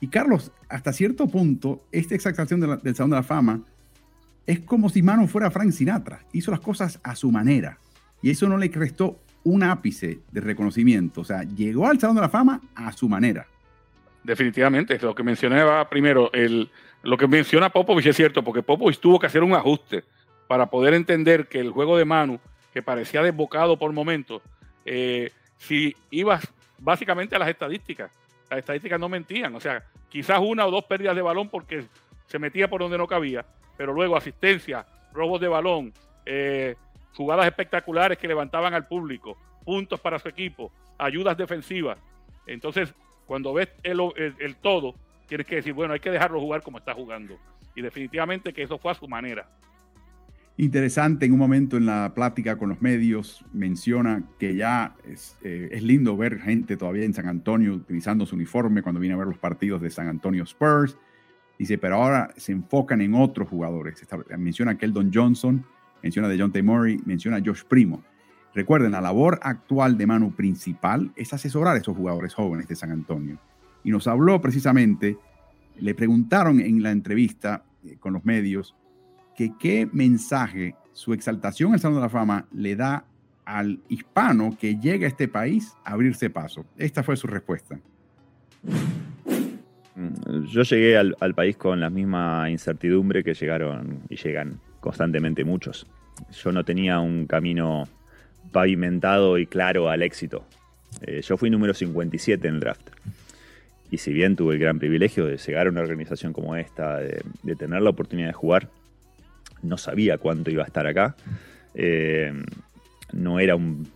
Y Carlos, hasta cierto punto, esta exaltación de la, del Salón de la Fama es como si Manu fuera Frank Sinatra, hizo las cosas a su manera. Y eso no le restó un ápice de reconocimiento, o sea, llegó al Salón de la Fama a su manera. Definitivamente, lo que mencionaba primero, el, lo que menciona Popovich es cierto, porque Popovich tuvo que hacer un ajuste para poder entender que el juego de Manu, que parecía desbocado por momentos, eh, si ibas básicamente a las estadísticas, las estadísticas no mentían, o sea, quizás una o dos pérdidas de balón porque se metía por donde no cabía, pero luego asistencia, robos de balón, eh, jugadas espectaculares que levantaban al público, puntos para su equipo, ayudas defensivas. Entonces, cuando ves el, todo, tienes que decir, bueno, hay que dejarlo jugar como está jugando. Y definitivamente que eso fue a su manera. Interesante, en un momento en la plática con los medios menciona que ya es, eh, lindo ver gente todavía en San Antonio utilizando su uniforme cuando viene a ver los partidos de San Antonio Spurs. Dice, pero ahora se enfocan en otros jugadores. menciona a Keldon Johnson, menciona a John T. Murray, menciona a Josh Primo. Recuerden, la labor actual de Manu principal es asesorar a esos jugadores jóvenes de San Antonio. Y nos habló precisamente, le preguntaron en la entrevista eh, con los medios, que qué mensaje su exaltación al Salón de la Fama le da al hispano que llega a este país a abrirse paso. Esta fue su respuesta. Mm, yo llegué al, país con la misma incertidumbre que llegaron y llegan constantemente muchos. Yo no tenía un camino pavimentado y claro al éxito. Eh, yo fui número 57 en el draft. Y si bien tuve el gran privilegio de llegar a una organización como esta, de, tener la oportunidad de jugar, no sabía cuánto iba a estar acá. Eh, no era un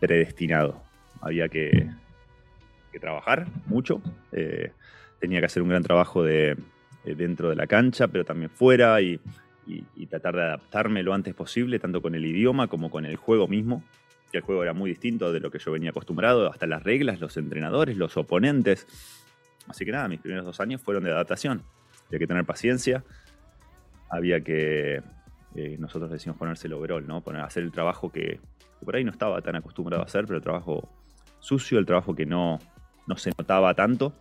predestinado. Había que, trabajar mucho. Eh, tenía que hacer un gran trabajo de, dentro de la cancha, pero también fuera y, tratar de adaptarme lo antes posible, tanto con el idioma como con el juego mismo. Que el juego era muy distinto de lo que yo venía acostumbrado, hasta las reglas, los entrenadores, los oponentes. Así que nada, mis primeros dos años fueron de adaptación. Había que tener paciencia, había que, eh, nosotros decimos ponerse el overall, ¿no? Poner, hacer el trabajo que, por ahí no estaba tan acostumbrado a hacer, pero el trabajo sucio, el trabajo que no, no se notaba tanto.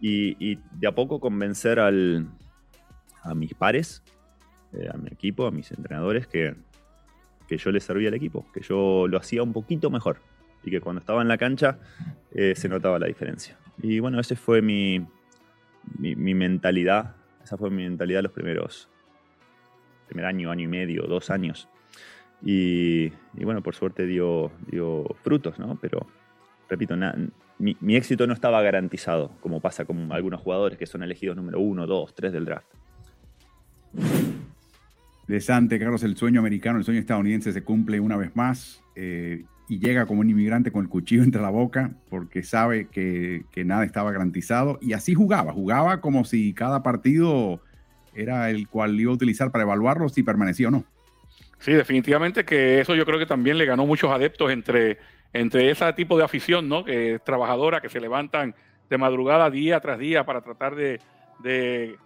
Y, de a poco convencer al, a mis pares, eh, a mi equipo, a mis entrenadores, que, que yo les servía al equipo, que yo lo hacía un poquito mejor y que cuando estaba en la cancha eh, se notaba la diferencia. Y bueno, ese fue mi, mi, mi mentalidad esa fue mi mentalidad los primeros, primer año, año y medio, dos años. Y, bueno, por suerte dio, dio frutos, ¿no? Pero, repito, mi, mi, éxito no estaba garantizado, como pasa con algunos jugadores que son elegidos número uno, dos, tres del draft. Interesante, Carlos, el sueño americano, el sueño estadounidense se cumple una vez más eh, y llega como un inmigrante con el cuchillo entre la boca porque sabe que, nada estaba garantizado y así jugaba, jugaba como si cada partido era el cual iba a utilizar para evaluarlo si permanecía o no. Sí, definitivamente que eso yo creo que también le ganó muchos adeptos entre, entre ese tipo de afición, ¿no? Que es trabajadora, que se levantan de madrugada día tras día para tratar de,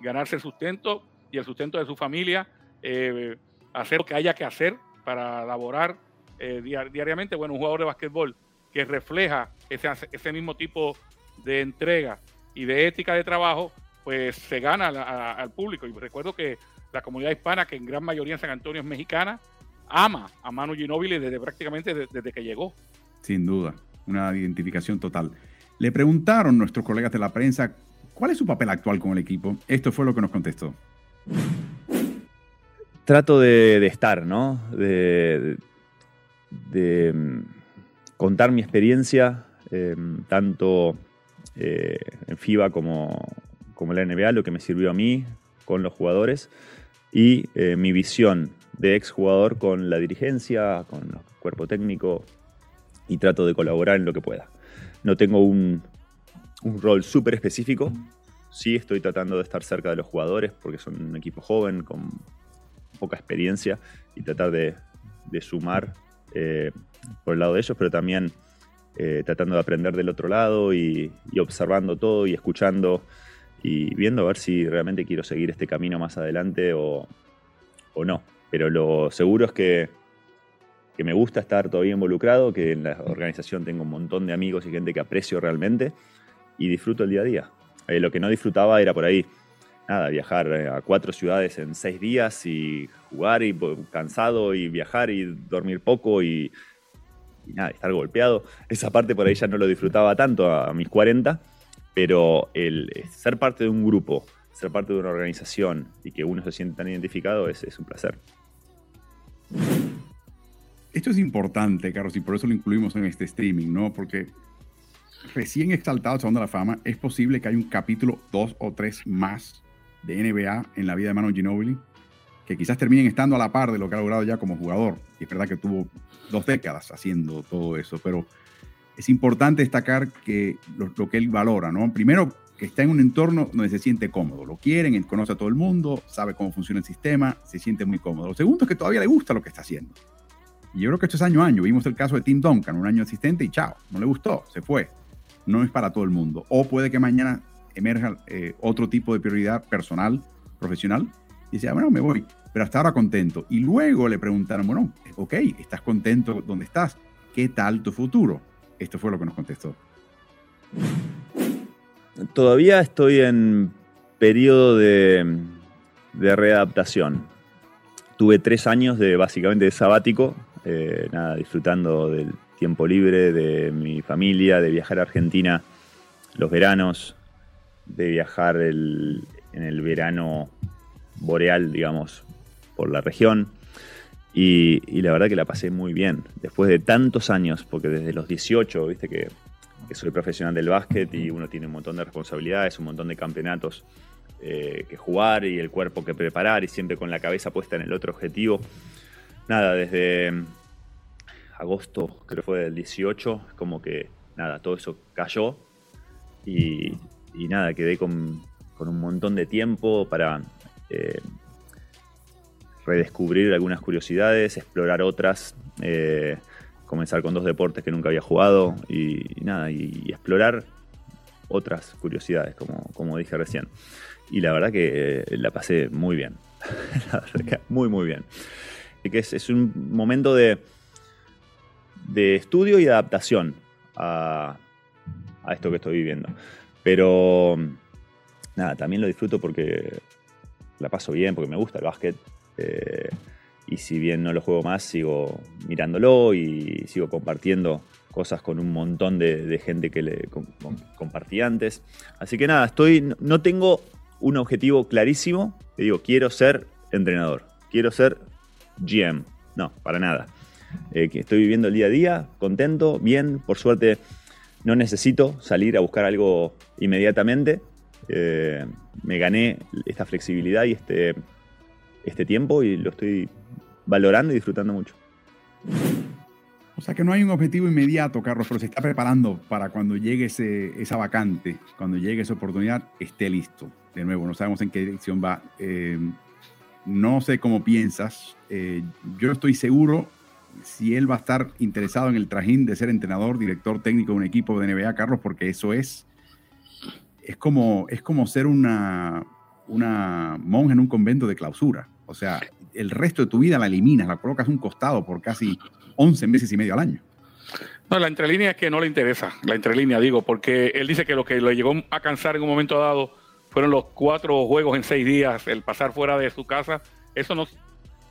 ganarse el sustento y el sustento de su familia, eh, hacer lo que haya que hacer para laborar eh, diariamente. Bueno, un jugador de básquetbol que refleja ese, ese mismo tipo de entrega y de ética de trabajo, pues se gana al público. Y recuerdo que la comunidad hispana, que en gran mayoría en San Antonio es mexicana, ama a Manu Ginóbili desde prácticamente desde, que llegó. Sin duda, una identificación total. Le preguntaron nuestros colegas de la prensa cuál es su papel actual con el equipo. Esto fue lo que nos contestó. Trato de, estar, ¿no? De, mm, contar mi experiencia, em, tanto eh, en FIBA como, como en la NBA, lo que me sirvió a mí con los jugadores y eh, mi visión de exjugador con la dirigencia, con el cuerpo técnico y trato de colaborar en lo que pueda. No tengo un, rol súper específico, sí estoy tratando de estar cerca de los jugadores porque son un equipo joven con poca experiencia y tratar de, sumar eh, por el lado de ellos, pero también eh, tratando de aprender del otro lado y, observando todo y escuchando y viendo a ver si realmente quiero seguir este camino más adelante o, no. Pero lo seguro es que, que, me gusta estar todavía involucrado, que en la organización tengo un montón de amigos y gente que aprecio realmente y disfruto el día a día. Eh, lo que no disfrutaba era por ahí, nada, viajar eh, a cuatro ciudades en seis días y jugar y cansado y viajar y dormir poco y, nada, estar golpeado. Esa parte por ahí ya no lo disfrutaba tanto a mis 40 pero el ser parte de un grupo, ser parte de una organización y que uno se siente tan identificado es, un placer. Esto es importante, Carlos, y por eso lo incluimos en este streaming, ¿no? Porque recién exaltado Salón de la Fama, es posible que haya un capítulo dos o tres más de NBA en la vida de Manu Ginobili, que quizás terminen estando a la par de lo que ha logrado ya como jugador. Y es verdad que tuvo dos décadas haciendo todo eso, pero es importante destacar que lo, que él valora, ¿no? Primero, que está en un entorno donde se siente cómodo, lo quieren, él conoce a todo el mundo, sabe cómo funciona el sistema, se siente muy cómodo. Lo segundo es que todavía le gusta lo que está haciendo. Y yo creo que esto es año a año. Vimos el caso de Tim Duncan, un año asistente y chao, no le gustó, se fue. No es para todo el mundo. O puede que mañana emerja eh, otro tipo de prioridad personal, profesional, y dice, ah, bueno, me voy, pero hasta ahora contento. Y luego le preguntaron, bueno, ok, estás contento donde estás, ¿qué tal tu futuro? Esto fue lo que nos contestó. Todavía estoy en periodo de, readaptación. Tuve tres años de básicamente de sabático, eh, nada, disfrutando del tiempo libre, de mi familia, de viajar a Argentina los veranos, de viajar en el verano boreal, digamos, por la región. Y, la verdad que la pasé muy bien. Después de tantos años, porque desde los 18, viste que, soy profesional del básquet y uno tiene un montón de responsabilidades, un montón de campeonatos eh, que jugar y el cuerpo que preparar y siempre con la cabeza puesta en el otro objetivo. Nada, desde agosto, creo que fue del 18, como que nada, todo eso cayó y, nada, quedé con, un montón de tiempo para eh, redescubrir algunas curiosidades, explorar otras, eh, comenzar con dos deportes que nunca había jugado y, nada, y, explorar otras curiosidades, como, como dije recién. Y la verdad que eh, la pasé muy bien. la verdad que muy, muy bien. Y que es, un momento de, de estudio y adaptación a, a esto que estoy viviendo. Pero nada, también lo disfruto porque la paso bien, porque me gusta el básquet, eh, y si bien no lo juego más, sigo mirándolo y sigo compartiendo cosas con un montón de, gente que le compartí antes. Así que nada, estoy, no tengo un objetivo clarísimo. Te digo, quiero ser entrenador, quiero ser GM. No, para nada. Eh, estoy viviendo el día a día, contento, bien. Por suerte, no necesito salir a buscar algo inmediatamente. Eh, me gané esta flexibilidad y este este tiempo y lo estoy valorando y disfrutando mucho. O sea que no hay un objetivo inmediato, Carlos, pero se está preparando para cuando llegue ese, esa vacante, cuando llegue esa oportunidad, esté listo. De nuevo, no sabemos en qué dirección va. Eh, no sé cómo piensas. Eh, yo estoy seguro si él va a estar interesado en el trajín de ser entrenador, director técnico de un equipo de NBA, Carlos, porque eso es, es, como, es como ser una, una monja en un convento de clausura. O sea, el resto de tu vida la eliminas, la colocas a un costado por casi 11 meses y medio al año. No, la entrelínea es que no le interesa, la entrelínea digo, porque él dice que lo que le llegó a cansar en un momento dado fueron los cuatro juegos en seis días, el pasar fuera de su casa. Eso no,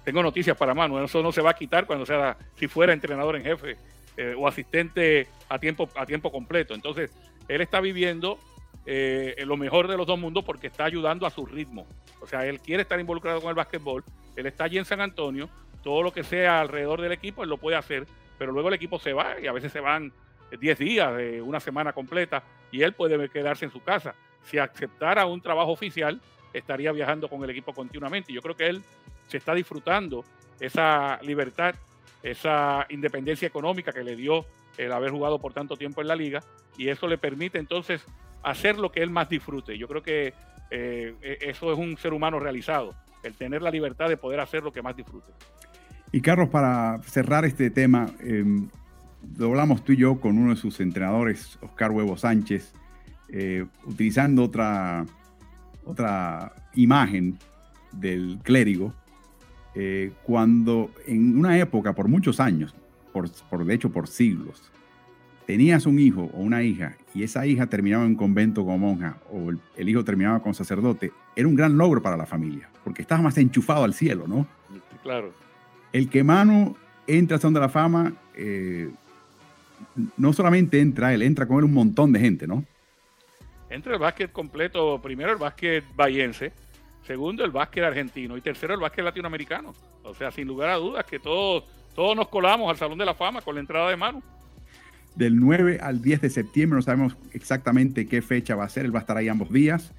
tengo noticias para mano, eso no se va a quitar cuando sea, si fuera entrenador en jefe eh, o asistente a tiempo, a tiempo completo. Entonces, él está viviendo eh, lo mejor de los dos mundos porque está ayudando a su ritmo. O sea, él quiere estar involucrado con el básquetbol, él está allí en San Antonio, todo lo que sea alrededor del equipo, él lo puede hacer, pero luego el equipo se va y a veces se van 10 días, una semana completa, y él puede quedarse en su casa. Si aceptara un trabajo oficial, estaría viajando con el equipo continuamente. Yo creo que él se está disfrutando esa libertad, esa independencia económica que le dio el haber jugado por tanto tiempo en la liga, y eso le permite entonces hacer lo que él más disfrute. Yo creo que eh, e, eso es un ser humano realizado, el tener la libertad de poder hacer lo que más disfrute. Y Carlos, para cerrar este tema, eh, lo hablamos tú y yo con uno de sus entrenadores, Oscar Huevo Sánchez, eh, utilizando otra, otra imagen del clérigo, eh, cuando en una época, por muchos años, por, por, de hecho por siglos, tenías un hijo o una hija y esa hija terminaba en un convento como monja o el, el, hijo terminaba con sacerdote, era un gran logro para la familia, porque estaba más enchufado al cielo, ¿no? Claro el que Manu entra al Salón de la Fama, eh, no solamente entra él, entra con él un montón de gente, ¿no? Entra el básquet completo, primero el básquet bahiense, segundo el básquet argentino y tercero el básquet latinoamericano. O sea, sin lugar a dudas que todos, todos nos colamos al Salón de la Fama con la entrada de Manu. Del 9 al 10 de septiembre, no sabemos exactamente qué fecha va a ser, él va a estar ahí ambos días.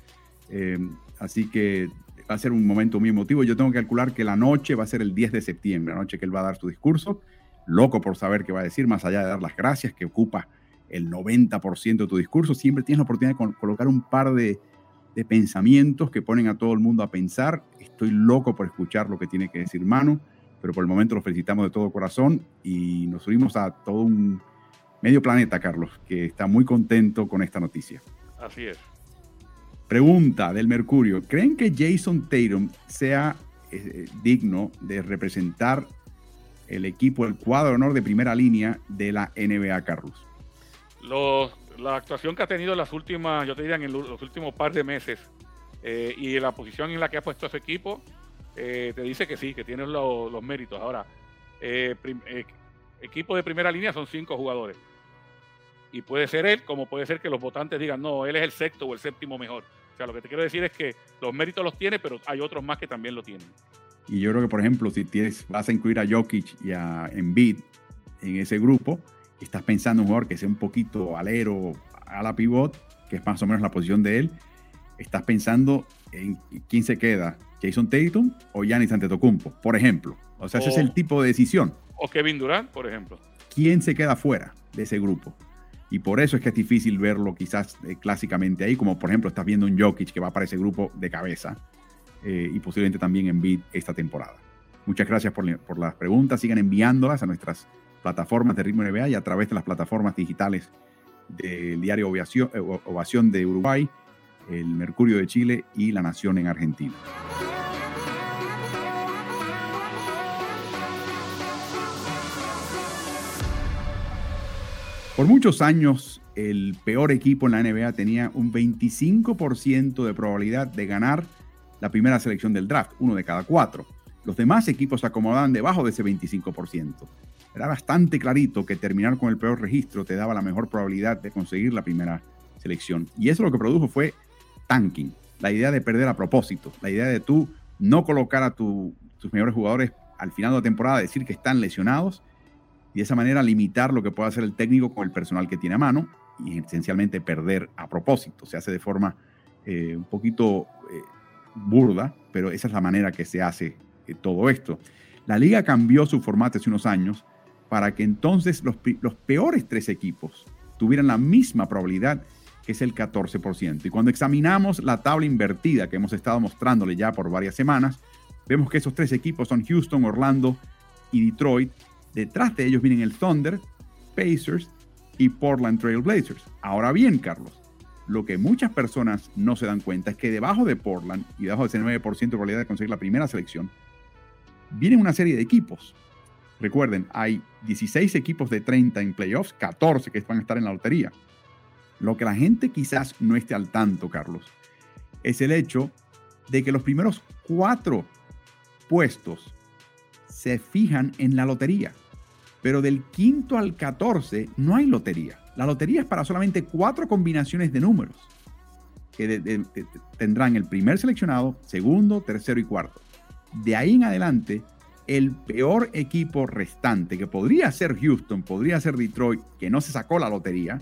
Eh, así que va a ser un momento muy emotivo. Yo tengo que calcular que la noche va a ser el 10 de septiembre, la noche que él va a dar su discurso. Loco por saber qué va a decir, más allá de dar las gracias, que ocupa el 90% de tu discurso. Siempre tienes la oportunidad de colocar un par de, de, pensamientos que ponen a todo el mundo a pensar. Estoy loco por escuchar lo que tiene que decir Manu, pero por el momento lo felicitamos de todo corazón y nos unimos a todo un medio planeta, Carlos, que está muy contento con esta noticia. Así es. Pregunta del Mercurio. ¿Creen que Jason Tatum sea eh, digno de representar el equipo, el cuadro de honor de primera línea de la NBA, Carlos? La actuación que ha tenido en las últimas, yo te diría, en los últimos par de meses eh, y la posición en la que ha puesto ese equipo, eh, te dice que sí, que tiene los méritos. Ahora, equipo de primera línea son cinco jugadores. Y puede ser él, como puede ser que los votantes digan, no, él es el sexto o el séptimo mejor. O sea, lo que te quiero decir es que los méritos los tiene, pero hay otros más que también lo tienen. Y yo creo que, por ejemplo, si tienes, vas a incluir a Jokic y a Embiid en ese grupo, estás pensando en un jugador que sea un poquito alero, a la pivot, que es más o menos la posición de él, estás pensando en quién se queda, Jason Tatum o Giannis Antetokounmpo, por ejemplo. O sea, ese es el tipo de decisión. O Kevin Durant, por ejemplo. ¿Quién se queda fuera de ese grupo? y por eso es que es difícil verlo quizás eh, clásicamente ahí, como por ejemplo estás viendo un Jokic que va para ese grupo de cabeza eh, y posiblemente también en Beat esta temporada. Muchas gracias por, por, las preguntas, sigan enviándolas a nuestras plataformas de Ritmo NBA y a través de las plataformas digitales del diario Ovación, eh, Ovación de Uruguay, el Mercurio de Chile y La Nación en Argentina. Por muchos años, el peor equipo en la NBA tenía un 25% de probabilidad de ganar la primera selección del draft, uno de cada cuatro. Los demás equipos se acomodaban debajo de ese 25%. Era bastante clarito que terminar con el peor registro te daba la mejor probabilidad de conseguir la primera selección. Y eso lo que produjo fue tanking, la idea de perder a propósito, la idea de tú no colocar a tus mejores jugadores al final de la temporada, decir que están lesionados y de esa manera limitar lo que puede hacer el técnico con el personal que tiene a mano y esencialmente perder a propósito. Se hace de forma eh, un poquito eh, burda, pero esa es la manera que se hace todo esto. La liga cambió su formato hace unos años para que entonces los, los peores tres equipos tuvieran la misma probabilidad, que es el 14%. Y cuando examinamos la tabla invertida que hemos estado mostrándole ya por varias semanas, vemos que esos tres equipos son Houston, Orlando y Detroit. Detrás de ellos vienen el Thunder, Pacers y Portland Trail Blazers. Ahora bien, Carlos, lo que muchas personas no se dan cuenta es que debajo de Portland y debajo de ese 9% de probabilidad de conseguir la primera selección, vienen una serie de equipos. Recuerden, hay 16 equipos de 30 en playoffs, 14 que van a estar en la lotería. Lo que la gente quizás no esté al tanto, Carlos, es el hecho de que los primeros cuatro puestos se fijan en la lotería. Pero del quinto al 14 no hay lotería. La lotería es para solamente cuatro combinaciones de números que tendrán el primer seleccionado, segundo, tercero y cuarto. De ahí en adelante, el peor equipo restante, que podría ser Houston, podría ser Detroit, que no se sacó la lotería,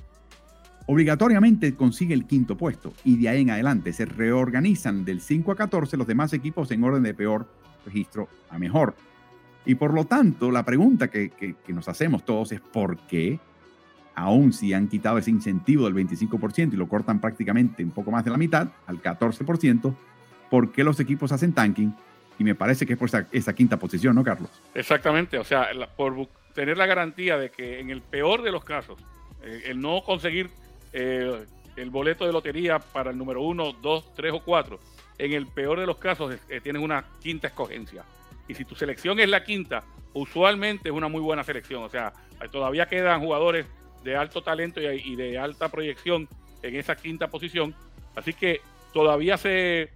obligatoriamente consigue el quinto puesto. Y de ahí en adelante se reorganizan del 5 a 14 los demás equipos en orden de peor registro a mejor. Y por lo tanto, la pregunta que, nos hacemos todos es ¿por qué? Aún si han quitado ese incentivo del 25% y lo cortan prácticamente un poco más de la mitad, al 14%, ¿por qué los equipos hacen tanking? Y me parece que es por esa, quinta posición, ¿no, Carlos? Exactamente, o sea, por tener la garantía de que en el peor de los casos, eh, el no conseguir eh, el boleto de lotería para el número uno, dos, tres o cuatro, en el peor de los casos eh, tienes una quinta escogencia. Y si tu selección es la quinta, usualmente es una muy buena selección. O sea, todavía quedan jugadores de alto talento y, de alta proyección en esa quinta posición. Así que todavía se,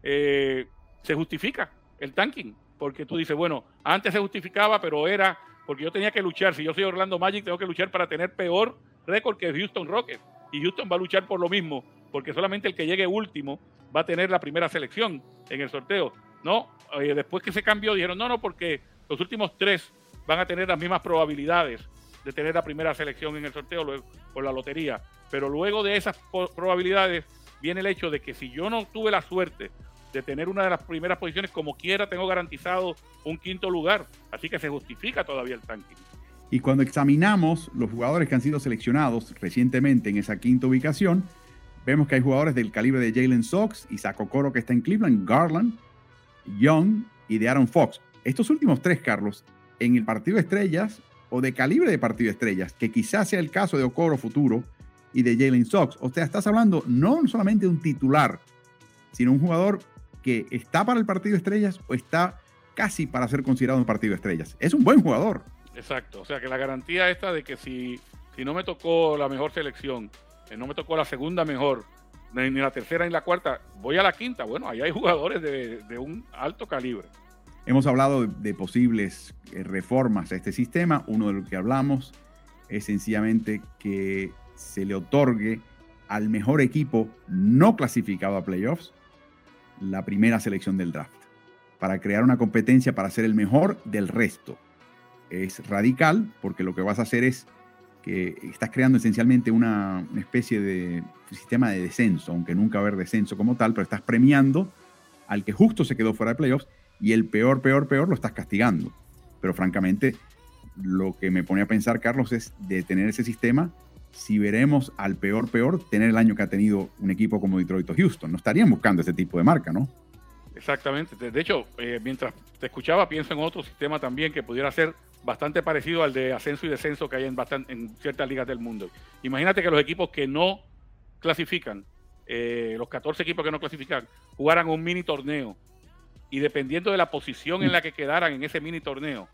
se justifica el tanking. Porque tú dices, bueno, antes se justificaba, pero era porque yo tenía que luchar. Si yo soy Orlando Magic, tengo que luchar para tener peor récord que Houston Rockets. Y Houston va a luchar por lo mismo, porque solamente el que llegue último va a tener la primera selección en el sorteo. No, eh, después que se cambió, dijeron, no, no, porque los últimos tres van a tener las mismas probabilidades de tener la primera selección en el sorteo por la lotería. Pero luego de esas probabilidades viene el hecho de que si yo no tuve la suerte de tener una de las primeras posiciones, como quiera, tengo garantizado un quinto lugar. Así que se justifica todavía el tanque. Y cuando examinamos los jugadores que han sido seleccionados recientemente en esa quinta ubicación, vemos que hay jugadores del calibre de Jalen Sox, Isaac Okoro que está en Cleveland, Garland, Young y de Aaron Fox. Estos últimos tres, Carlos, en el partido de estrellas o de calibre de partido de estrellas, que quizás sea el caso de Okoro futuro y de Jalen Sox. O sea, estás hablando no solamente de un titular, sino un jugador que está para el partido de estrellas o está casi para ser considerado un partido de estrellas. Es un buen jugador. Exacto. O sea, que la garantía esta de que si, si no me tocó la mejor selección, eh, no me tocó la segunda mejor, ni la tercera ni la cuarta, voy a la quinta. Bueno, ahí hay jugadores de, un alto calibre. Hemos hablado de, posibles eh, reformas a este sistema. Uno de los que hablamos es sencillamente que se le otorgue al mejor equipo no clasificado a playoffs la primera selección del draft, para crear una competencia para ser el mejor del resto. Es radical porque lo que vas a hacer es que estás creando esencialmente una, especie de sistema de descenso, aunque nunca va a haber descenso como tal, pero estás premiando al que justo se quedó fuera de playoffs y el peor, peor, peor lo estás castigando. Pero francamente, lo que me pone a pensar, Carlos, es de tener ese sistema, si veremos al peor, peor, tener el año que ha tenido un equipo como Detroit o Houston. No estarían buscando ese tipo de marca, ¿no? Exactamente. De hecho, eh, mientras te escuchaba, pienso en otro sistema también que pudiera ser bastante parecido al de ascenso y descenso que hay en, ciertas ligas del mundo. Imagínate que los equipos que no clasifican, eh, los 14 equipos que no clasifican, jugaran un mini torneo y dependiendo de la posición en la que quedaran en ese mini torneo,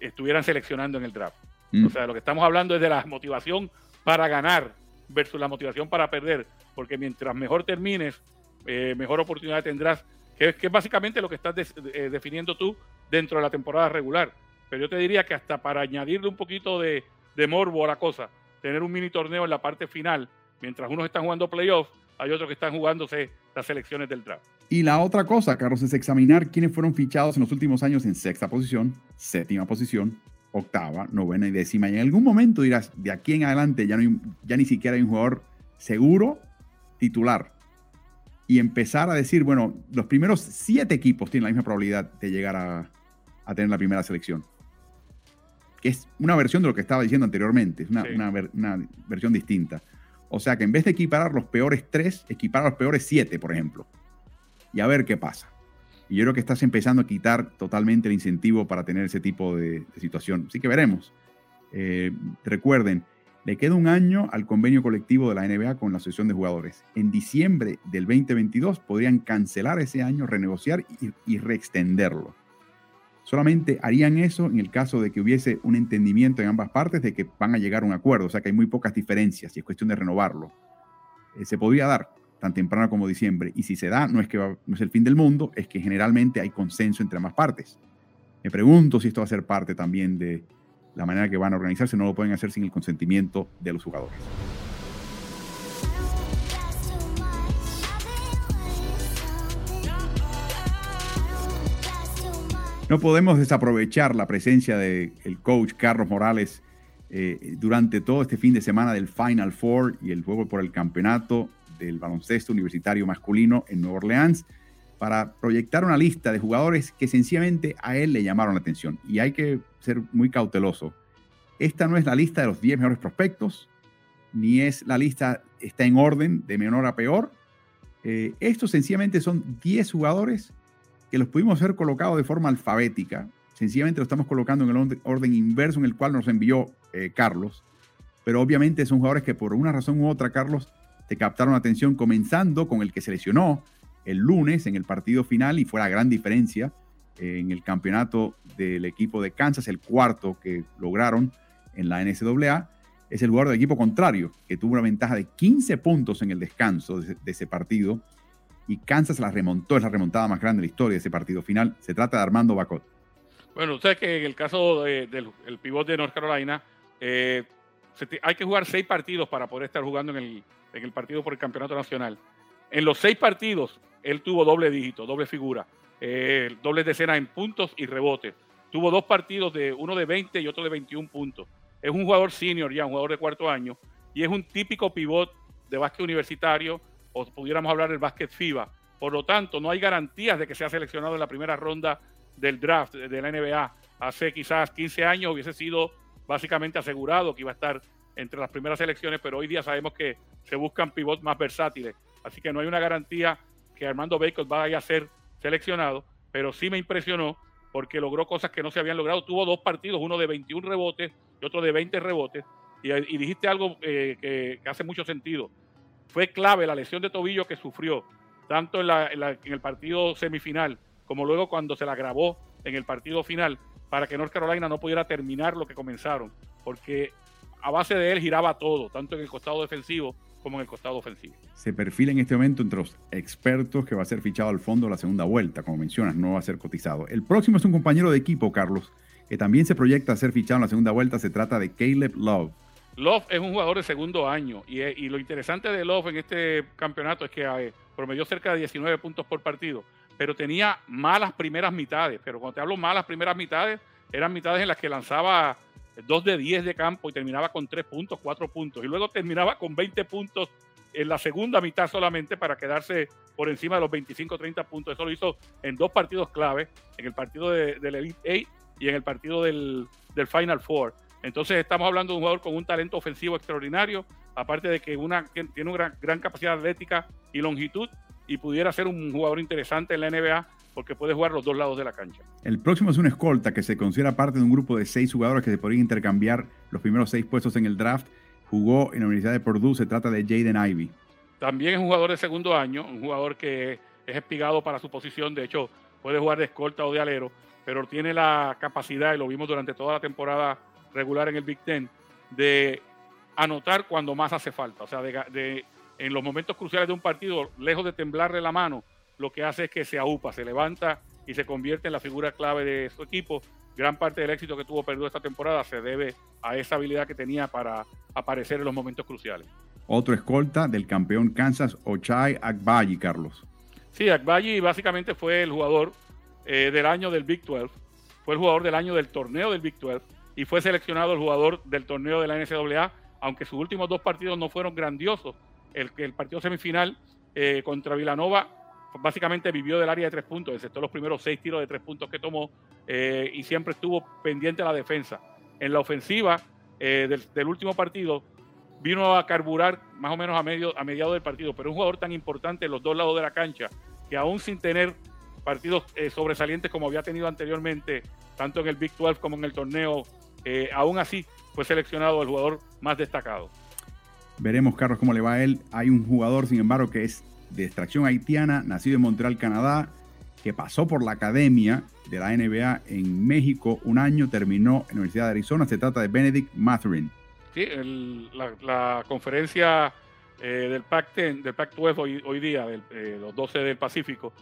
estuvieran seleccionando en el draft. Mm. O sea, lo que estamos hablando es de la motivación para ganar versus la motivación para perder, porque mientras mejor termines, eh, mejor oportunidad tendrás, que, es básicamente lo que estás eh, definiendo tú dentro de la temporada regular. Pero yo te diría que hasta para añadirle un poquito de, morbo a la cosa, tener un mini torneo en la parte final, mientras unos están jugando playoffs, hay otros que están jugándose las selecciones del draft. Y la otra cosa, Carlos, es examinar quiénes fueron fichados en los últimos años en sexta posición, séptima posición, octava, novena y décima. Y en algún momento dirás, de aquí en adelante ya, no ya ni siquiera hay un jugador seguro titular. Y empezar a decir, bueno, los primeros siete equipos tienen la misma probabilidad de llegar a, a tener la primera selección. que es una versión de lo que estaba diciendo anteriormente, es una, una, versión distinta. O sea que en vez de equiparar los peores tres, equiparar los peores siete, por ejemplo. Y a ver qué pasa. Y yo creo que estás empezando a quitar totalmente el incentivo para tener ese tipo de, situación. Así que veremos. Eh, recuerden, le queda un año al convenio colectivo de la NBA con la Asociación de Jugadores. En diciembre del 2022 podrían cancelar ese año, renegociar y, y reextenderlo. Solamente harían eso en el caso de que hubiese un entendimiento en ambas partes de que van a llegar a un acuerdo, o sea que hay muy pocas diferencias y es cuestión de renovarlo. Eh, se podría dar tan temprano como diciembre y si se da no es que no es el fin del mundo, es que generalmente hay consenso entre ambas partes. Me pregunto si esto va a ser parte también de la manera que van a organizarse, no lo pueden hacer sin el consentimiento de los jugadores. No podemos desaprovechar la presencia del coach Carlos Morales eh, durante todo este fin de semana del Final Four y el juego por el campeonato del baloncesto universitario masculino en Nueva Orleans para proyectar una lista de jugadores que sencillamente a él le llamaron la atención. Y hay que ser muy cauteloso. Esta no es la lista de los 10 mejores prospectos, ni es la lista, está en orden de menor a peor. Eh, estos sencillamente son 10 jugadores que los pudimos haber colocado de forma alfabética. Sencillamente lo estamos colocando en el orden inverso en el cual nos envió eh, Carlos. Pero obviamente son jugadores que por una razón u otra, Carlos, te captaron atención, comenzando con el que se lesionó el lunes en el partido final y fue la gran diferencia eh, en el campeonato del equipo de Kansas, el cuarto que lograron en la NCAA. Es el jugador del equipo contrario, que tuvo una ventaja de 15 puntos en el descanso de ese partido y Kansas la remontó, es la remontada más grande de la historia de ese partido final. Se trata de Armando Bacot. Bueno, usted que en el caso del pivot de North Carolina, eh, hay que jugar seis partidos para poder estar jugando en el, partido por el campeonato nacional. En los seis partidos, él tuvo doble dígito, doble figura, eh, doble decena en puntos y rebotes. Tuvo dos partidos, de uno de 20 y otro de 21 puntos. Es un jugador senior ya, un jugador de cuarto año, y es un típico pivot de básquet universitario o pudiéramos hablar del básquet FIBA. Por lo tanto, no hay garantías de que sea seleccionado en la primera ronda del draft de la NBA. Hace quizás 15 años hubiese sido básicamente asegurado que iba a estar entre las primeras selecciones, pero hoy día sabemos que se buscan pivots más versátiles. Así que no hay una garantía que Armando Bacon vaya a ser seleccionado, pero sí me impresionó porque logró cosas que no se habían logrado. Tuvo dos partidos, uno de 21 rebotes y otro de 20 rebotes. Y, dijiste algo eh, que, hace mucho sentido fue clave la lesión de tobillo que sufrió, tanto en, el partido semifinal como luego cuando se la grabó en el partido final, para que North Carolina no pudiera terminar lo que comenzaron, porque a base de él giraba todo, tanto en el costado defensivo como en el costado ofensivo. Se perfila en este momento entre los expertos que va a ser fichado al fondo la segunda vuelta, como mencionas, no va a ser cotizado. El próximo es un compañero de equipo, Carlos, que también se proyecta a ser fichado en la segunda vuelta. Se trata de Caleb Love. Love es un jugador de segundo año eh, y, lo interesante de Love en este campeonato es que eh, promedió cerca de 19 puntos por partido, pero tenía malas primeras mitades. Pero cuando te hablo malas primeras mitades, eran mitades en las que lanzaba 2 de 10 de campo y terminaba con 3 puntos, 4 puntos. Y luego terminaba con 20 puntos en la segunda mitad solamente para quedarse por encima de los 25 30 puntos. Eso lo hizo en dos partidos clave, en el partido del Elite 8 y en el partido del, del Final Four. Entonces estamos hablando de un jugador con un talento ofensivo extraordinario, aparte de que una, tiene una gran, capacidad atlética y longitud y pudiera ser un jugador interesante en la NBA porque puede jugar los dos lados de la cancha. El próximo es un escolta que se considera parte de un grupo de seis jugadores que se podrían intercambiar los primeros seis puestos en el draft. Jugó en la Universidad de Purdue, se trata de Jaden Ivy. También es un jugador de segundo año, un jugador que es espigado para su posición, de hecho puede jugar de escolta o de alero, pero tiene la capacidad, y lo vimos durante toda la temporada regular en el Big Ten de anotar cuando más hace falta. O sea, de, en los momentos cruciales de un partido, lejos de temblarle la mano, lo que hace es que se aupa, se levanta y se convierte en la figura clave de su equipo. Gran parte del éxito que tuvo perdido esta temporada se debe a esa habilidad que tenía para aparecer en los momentos cruciales. Otro escolta del campeón Kansas, Ochai Agbayi, Carlos. Sí, Agbayi básicamente fue el jugador eh, del año del Big 12, fue el jugador del año del torneo del Big 12 y fue seleccionado el jugador del torneo de la NCAA, aunque sus últimos dos partidos no fueron grandiosos. El, el partido semifinal eh, contra Vilanova básicamente vivió del área de tres puntos, excepto los primeros seis tiros de tres puntos que tomó eh, y siempre estuvo pendiente a la defensa. en la ofensiva del, del, último partido vino a carburar más o menos a, medio, a mediados del partido, pero un jugador tan importante en los dos lados de la cancha que aún sin tener partidos eh, sobresalientes como había tenido anteriormente, tanto en el Big 12 como en el torneo, eh, aún así fue seleccionado el jugador más destacado. Veremos, Carlos, cómo le va a él. Hay un jugador, sin embargo, que es de extracción haitiana, nacido en Montreal, Canadá, que pasó por la academia de la NBA en México un año, terminó en la Universidad de Arizona. Se trata de Benedict Matherin. Sí, la, conferencia eh, del Pac-10, del Pac-12 hoy, día, de los 12 del Pacífico,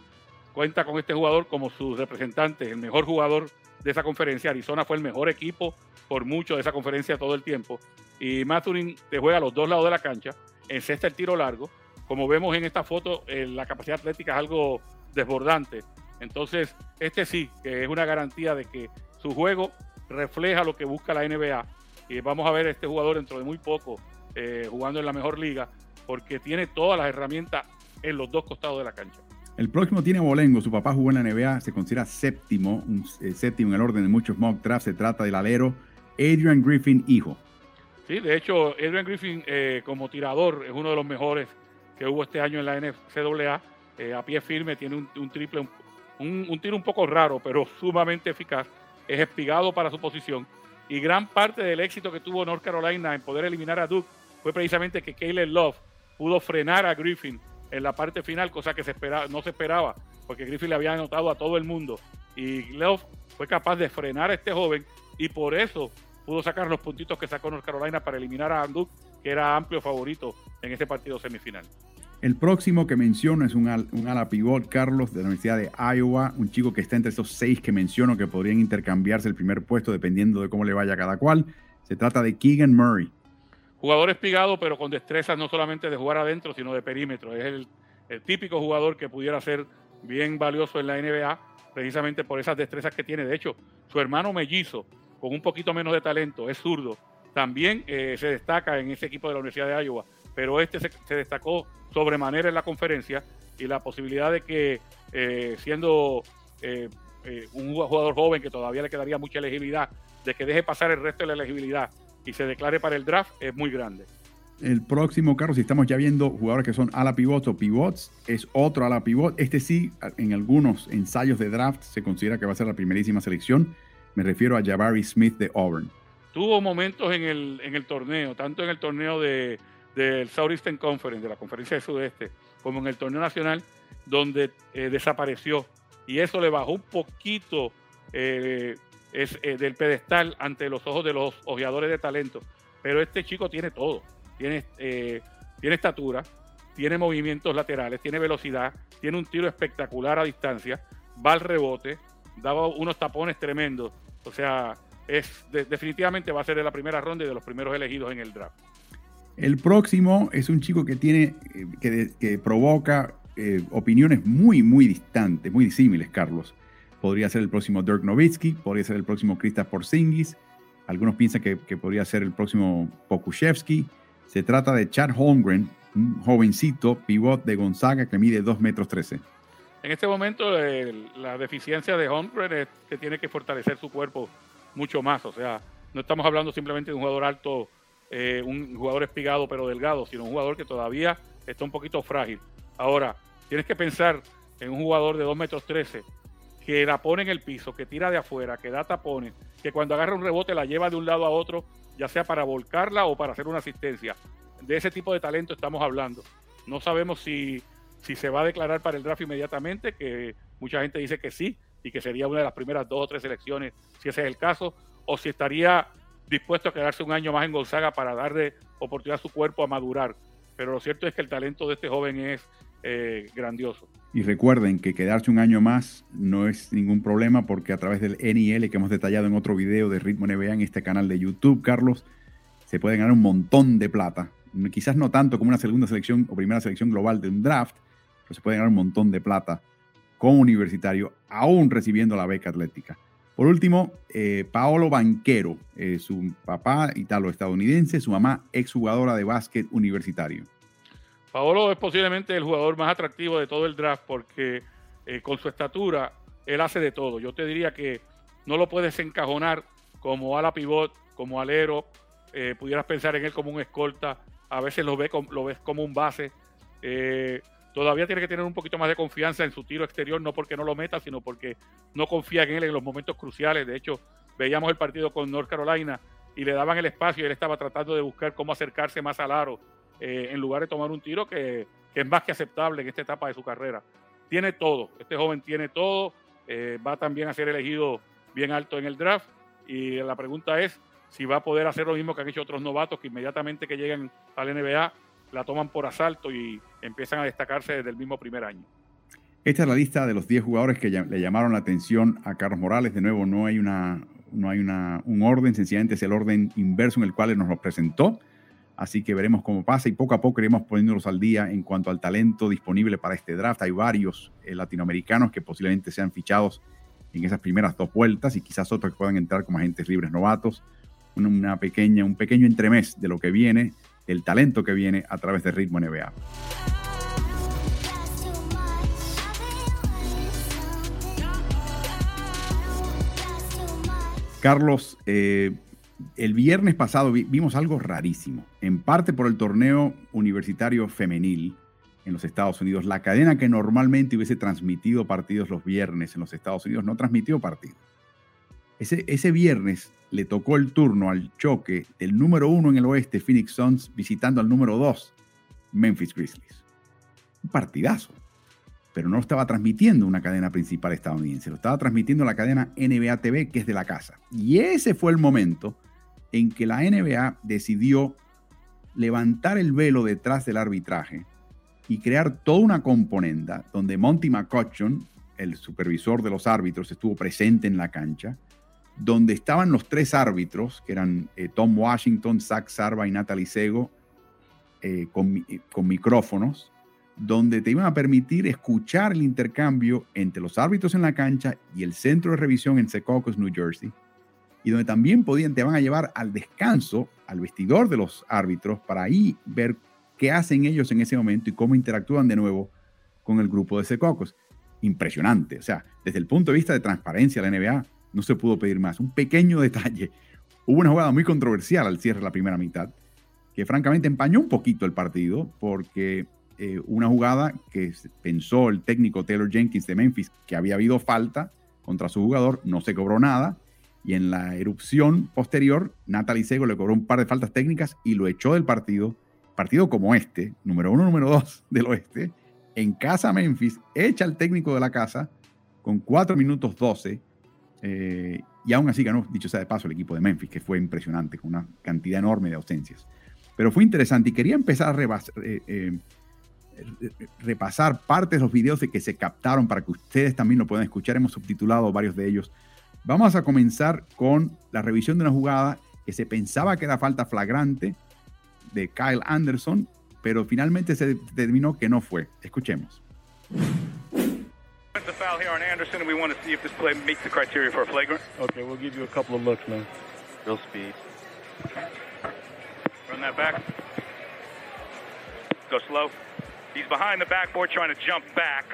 cuenta con este jugador como su representante, el mejor jugador de esa conferencia. Arizona fue el mejor equipo por mucho de esa conferencia todo el tiempo. Y Mathurin te juega a los dos lados de la cancha, encesta el tiro largo. Como vemos en esta foto, eh, la capacidad atlética es algo desbordante. Entonces, este sí, que es una garantía de que su juego refleja lo que busca la NBA. Y vamos a ver a este jugador dentro de muy poco eh, jugando en la mejor liga, porque tiene todas las herramientas en los dos costados de la cancha. El próximo tiene Bolengo, su papá jugó en la NBA, se considera séptimo, eh, séptimo en el orden de muchos mock drafts. Se trata del alero Adrian Griffin, hijo. Sí, de hecho, Adrian Griffin eh, como tirador es uno de los mejores que hubo este año en la NCAA. Eh, a pie firme, tiene un, triple, un, tiro un poco raro, pero sumamente eficaz. Es espigado para su posición. Y gran parte del éxito que tuvo North Carolina en poder eliminar a Duke fue precisamente que Caleb Love pudo frenar a Griffin en la parte final, cosa que no se esperaba, porque Griffith le había anotado a todo el mundo. Y Love fue capaz de frenar a este joven y por eso pudo sacar los puntitos que sacó North Carolina para eliminar a Anduk, que era amplio favorito en este partido semifinal. El próximo que menciono es un, un ala pivot, Carlos, de la Universidad de Iowa, un chico que está entre esos seis que menciono que podrían intercambiarse el primer puesto dependiendo de cómo le vaya a cada cual. Se trata de Keegan Murray. Jugador espigado, pero con destrezas no solamente de jugar adentro, sino de perímetro. Es el, típico jugador que pudiera ser bien valioso en la NBA, precisamente por esas destrezas que tiene. De hecho, su hermano mellizo, con un poquito menos de talento, es zurdo, también eh, se destaca en ese equipo de la Universidad de Iowa, pero este se, destacó sobremanera en la conferencia y la posibilidad de que eh, siendo eh, un jugador joven que todavía le quedaría mucha elegibilidad, de que deje pasar el resto de la elegibilidad y se declare para el draft es muy grande. El próximo, Carlos, si estamos ya viendo jugadores que son ala pivots o pivots, es otro ala pivot. Este sí, en algunos ensayos de draft se considera que va a ser la primerísima selección. Me refiero a Jabari Smith de Auburn. Tuvo momentos en el, en el torneo, tanto en el torneo de, del Southeastern Conference, de la Conferencia del Sudeste, como en el torneo nacional, donde eh, desapareció. Y eso le bajó un poquito eh, es eh, del pedestal ante los ojos de los ojeadores de talento. Pero este chico tiene todo. Tiene, tiene estatura, tiene movimientos laterales, tiene velocidad, tiene un tiro espectacular a distancia, va al rebote, daba unos tapones tremendos. O sea, es definitivamente va a ser de la primera ronda y de los primeros elegidos en el draft. El próximo es un chico que tiene, eh, que, provoca opiniones muy, muy distantes, muy disímiles, Carlos. Podría ser el próximo Dirk Nowitzki, podría ser el próximo Kristaps Porzingis. Algunos piensan que, podría ser el próximo Pokushevsky. Se trata de Chad Holmgren, un jovencito pivot de Gonzaga que mide 2 metros 13. En este momento la deficiencia de Holmgren es que tiene que fortalecer su cuerpo mucho más. O sea, no estamos hablando simplemente de un jugador alto, eh, un jugador espigado pero delgado, sino un jugador que todavía está un poquito frágil. Ahora, tienes que pensar en un jugador de 2 metros 13 que la pone en el piso, que tira de afuera, que da tapones, que cuando agarra un rebote la lleva de un lado a otro, ya sea para volcarla o para hacer una asistencia. De ese tipo de talento estamos hablando. No sabemos si, si se va a declarar para el draft inmediatamente, que mucha gente dice que sí, y que sería una de las primeras dos o tres selecciones, si ese es el caso, o si estaría dispuesto a quedarse un año más en Gonzaga para darle oportunidad a su cuerpo a madurar. Pero lo cierto es que el talento de este joven es eh, grandioso. Y recuerden que quedarse un año más no es ningún problema porque a través del NIL que hemos detallado en otro video de Ritmo NBA en este canal de YouTube, Carlos, se puede ganar un montón de plata. Quizás no tanto como una segunda selección o primera selección global de un draft, pero se puede ganar un montón de plata como universitario, aún recibiendo la beca atlética. Por último, eh, Paolo Banquero, eh, su papá italo-estadounidense, su mamá exjugadora de básquet universitario. Paolo es posiblemente el jugador más atractivo de todo el draft porque eh, con su estatura él hace de todo. Yo te diría que no lo puedes encajonar como ala pivot, como alero, pudieras pensar en él como un escolta, a veces lo, ve, lo ves como un base. Todavía tiene que tener un poquito más de confianza en su tiro exterior, no porque no lo meta, sino porque no confía en él en los momentos cruciales. De hecho, veíamos el partido con North Carolina y le daban el espacio y él estaba tratando de buscar cómo acercarse más al aro eh, en lugar de tomar un tiro que, es más que aceptable en esta etapa de su carrera. Tiene todo, este joven tiene todo, va también a ser elegido bien alto en el draft y la pregunta es si va a poder hacer lo mismo que han hecho otros novatos que inmediatamente que llegan al NBA la toman por asalto y empiezan a destacarse desde el mismo primer año. Esta es la lista de los 10 jugadores que le llamaron la atención a Carlos Morales. De nuevo, no hay, una, no hay una, un orden, sencillamente es el orden inverso en el cual nos lo presentó. Así que veremos cómo pasa y poco a poco iremos poniéndolos al día en cuanto al talento disponible para este draft. Hay varios eh, latinoamericanos que posiblemente sean fichados en esas primeras dos vueltas y quizás otros que puedan entrar como agentes libres novatos. Una pequeña, un pequeño entremés de lo que viene, el talento que viene a través de Ritmo NBA. Carlos, eh, el viernes pasado vimos algo rarísimo, en parte por el torneo universitario femenil, en los Estados Unidos. La cadena que normalmente hubiese transmitido partidos los viernes en los Estados Unidos no transmitió partidos. Ese, viernes le tocó el turno al choque del número uno en el oeste, Phoenix Suns, visitando al número dos, Memphis Grizzlies. Un partidazo. Pero no lo estaba transmitiendo una cadena principal estadounidense, lo estaba transmitiendo la cadena NBA TV, que es de la casa. Y ese fue el momento en que la NBA decidió levantar el velo detrás del arbitraje y crear toda una componenda donde Monty McCutcheon, el supervisor de los árbitros, estuvo presente en la cancha, donde estaban los tres árbitros, que eran eh, Tom Washington, Zach Sarva y Natalie Sego, eh, con, con micrófonos, donde te iban a permitir escuchar el intercambio entre los árbitros en la cancha y el centro de revisión en Secaucus, New Jersey, y donde también podían, te van a llevar al descanso, al vestidor de los árbitros, para ahí ver qué hacen ellos en ese momento y cómo interactúan de nuevo con el grupo de Secocos. Impresionante. O sea, desde el punto de vista de transparencia la NBA, no se pudo pedir más. Un pequeño detalle. Hubo una jugada muy controversial al cierre de la primera mitad, que francamente empañó un poquito el partido, porque eh, una jugada que pensó el técnico Taylor Jenkins de Memphis que había habido falta contra su jugador, no se cobró nada, y en la erupción posterior, Natalie Sego le cobró un par de faltas técnicas y lo echó del partido partido como este, número uno, número dos del oeste, en casa Memphis, echa al técnico de la casa con 4 minutos 12, eh, y aún así ganó, dicho sea de paso, el equipo de Memphis, que fue impresionante, con una cantidad enorme de ausencias. Pero fue interesante y quería empezar a eh, eh, repasar partes de los videos de que se captaron para que ustedes también lo puedan escuchar. Hemos subtitulado varios de ellos. Vamos a comenzar con la revisión de una jugada que se pensaba que era falta flagrante, de Kyle Anderson, pero finalmente se determinó que no fue. Escuchemos. The foul here on Anderson, and we want to see if this play meets the criteria for a flagrant. Okay, we'll give you a couple of looks, man. Real speed. Run that back. Go slow. He's behind the backboard trying to jump back.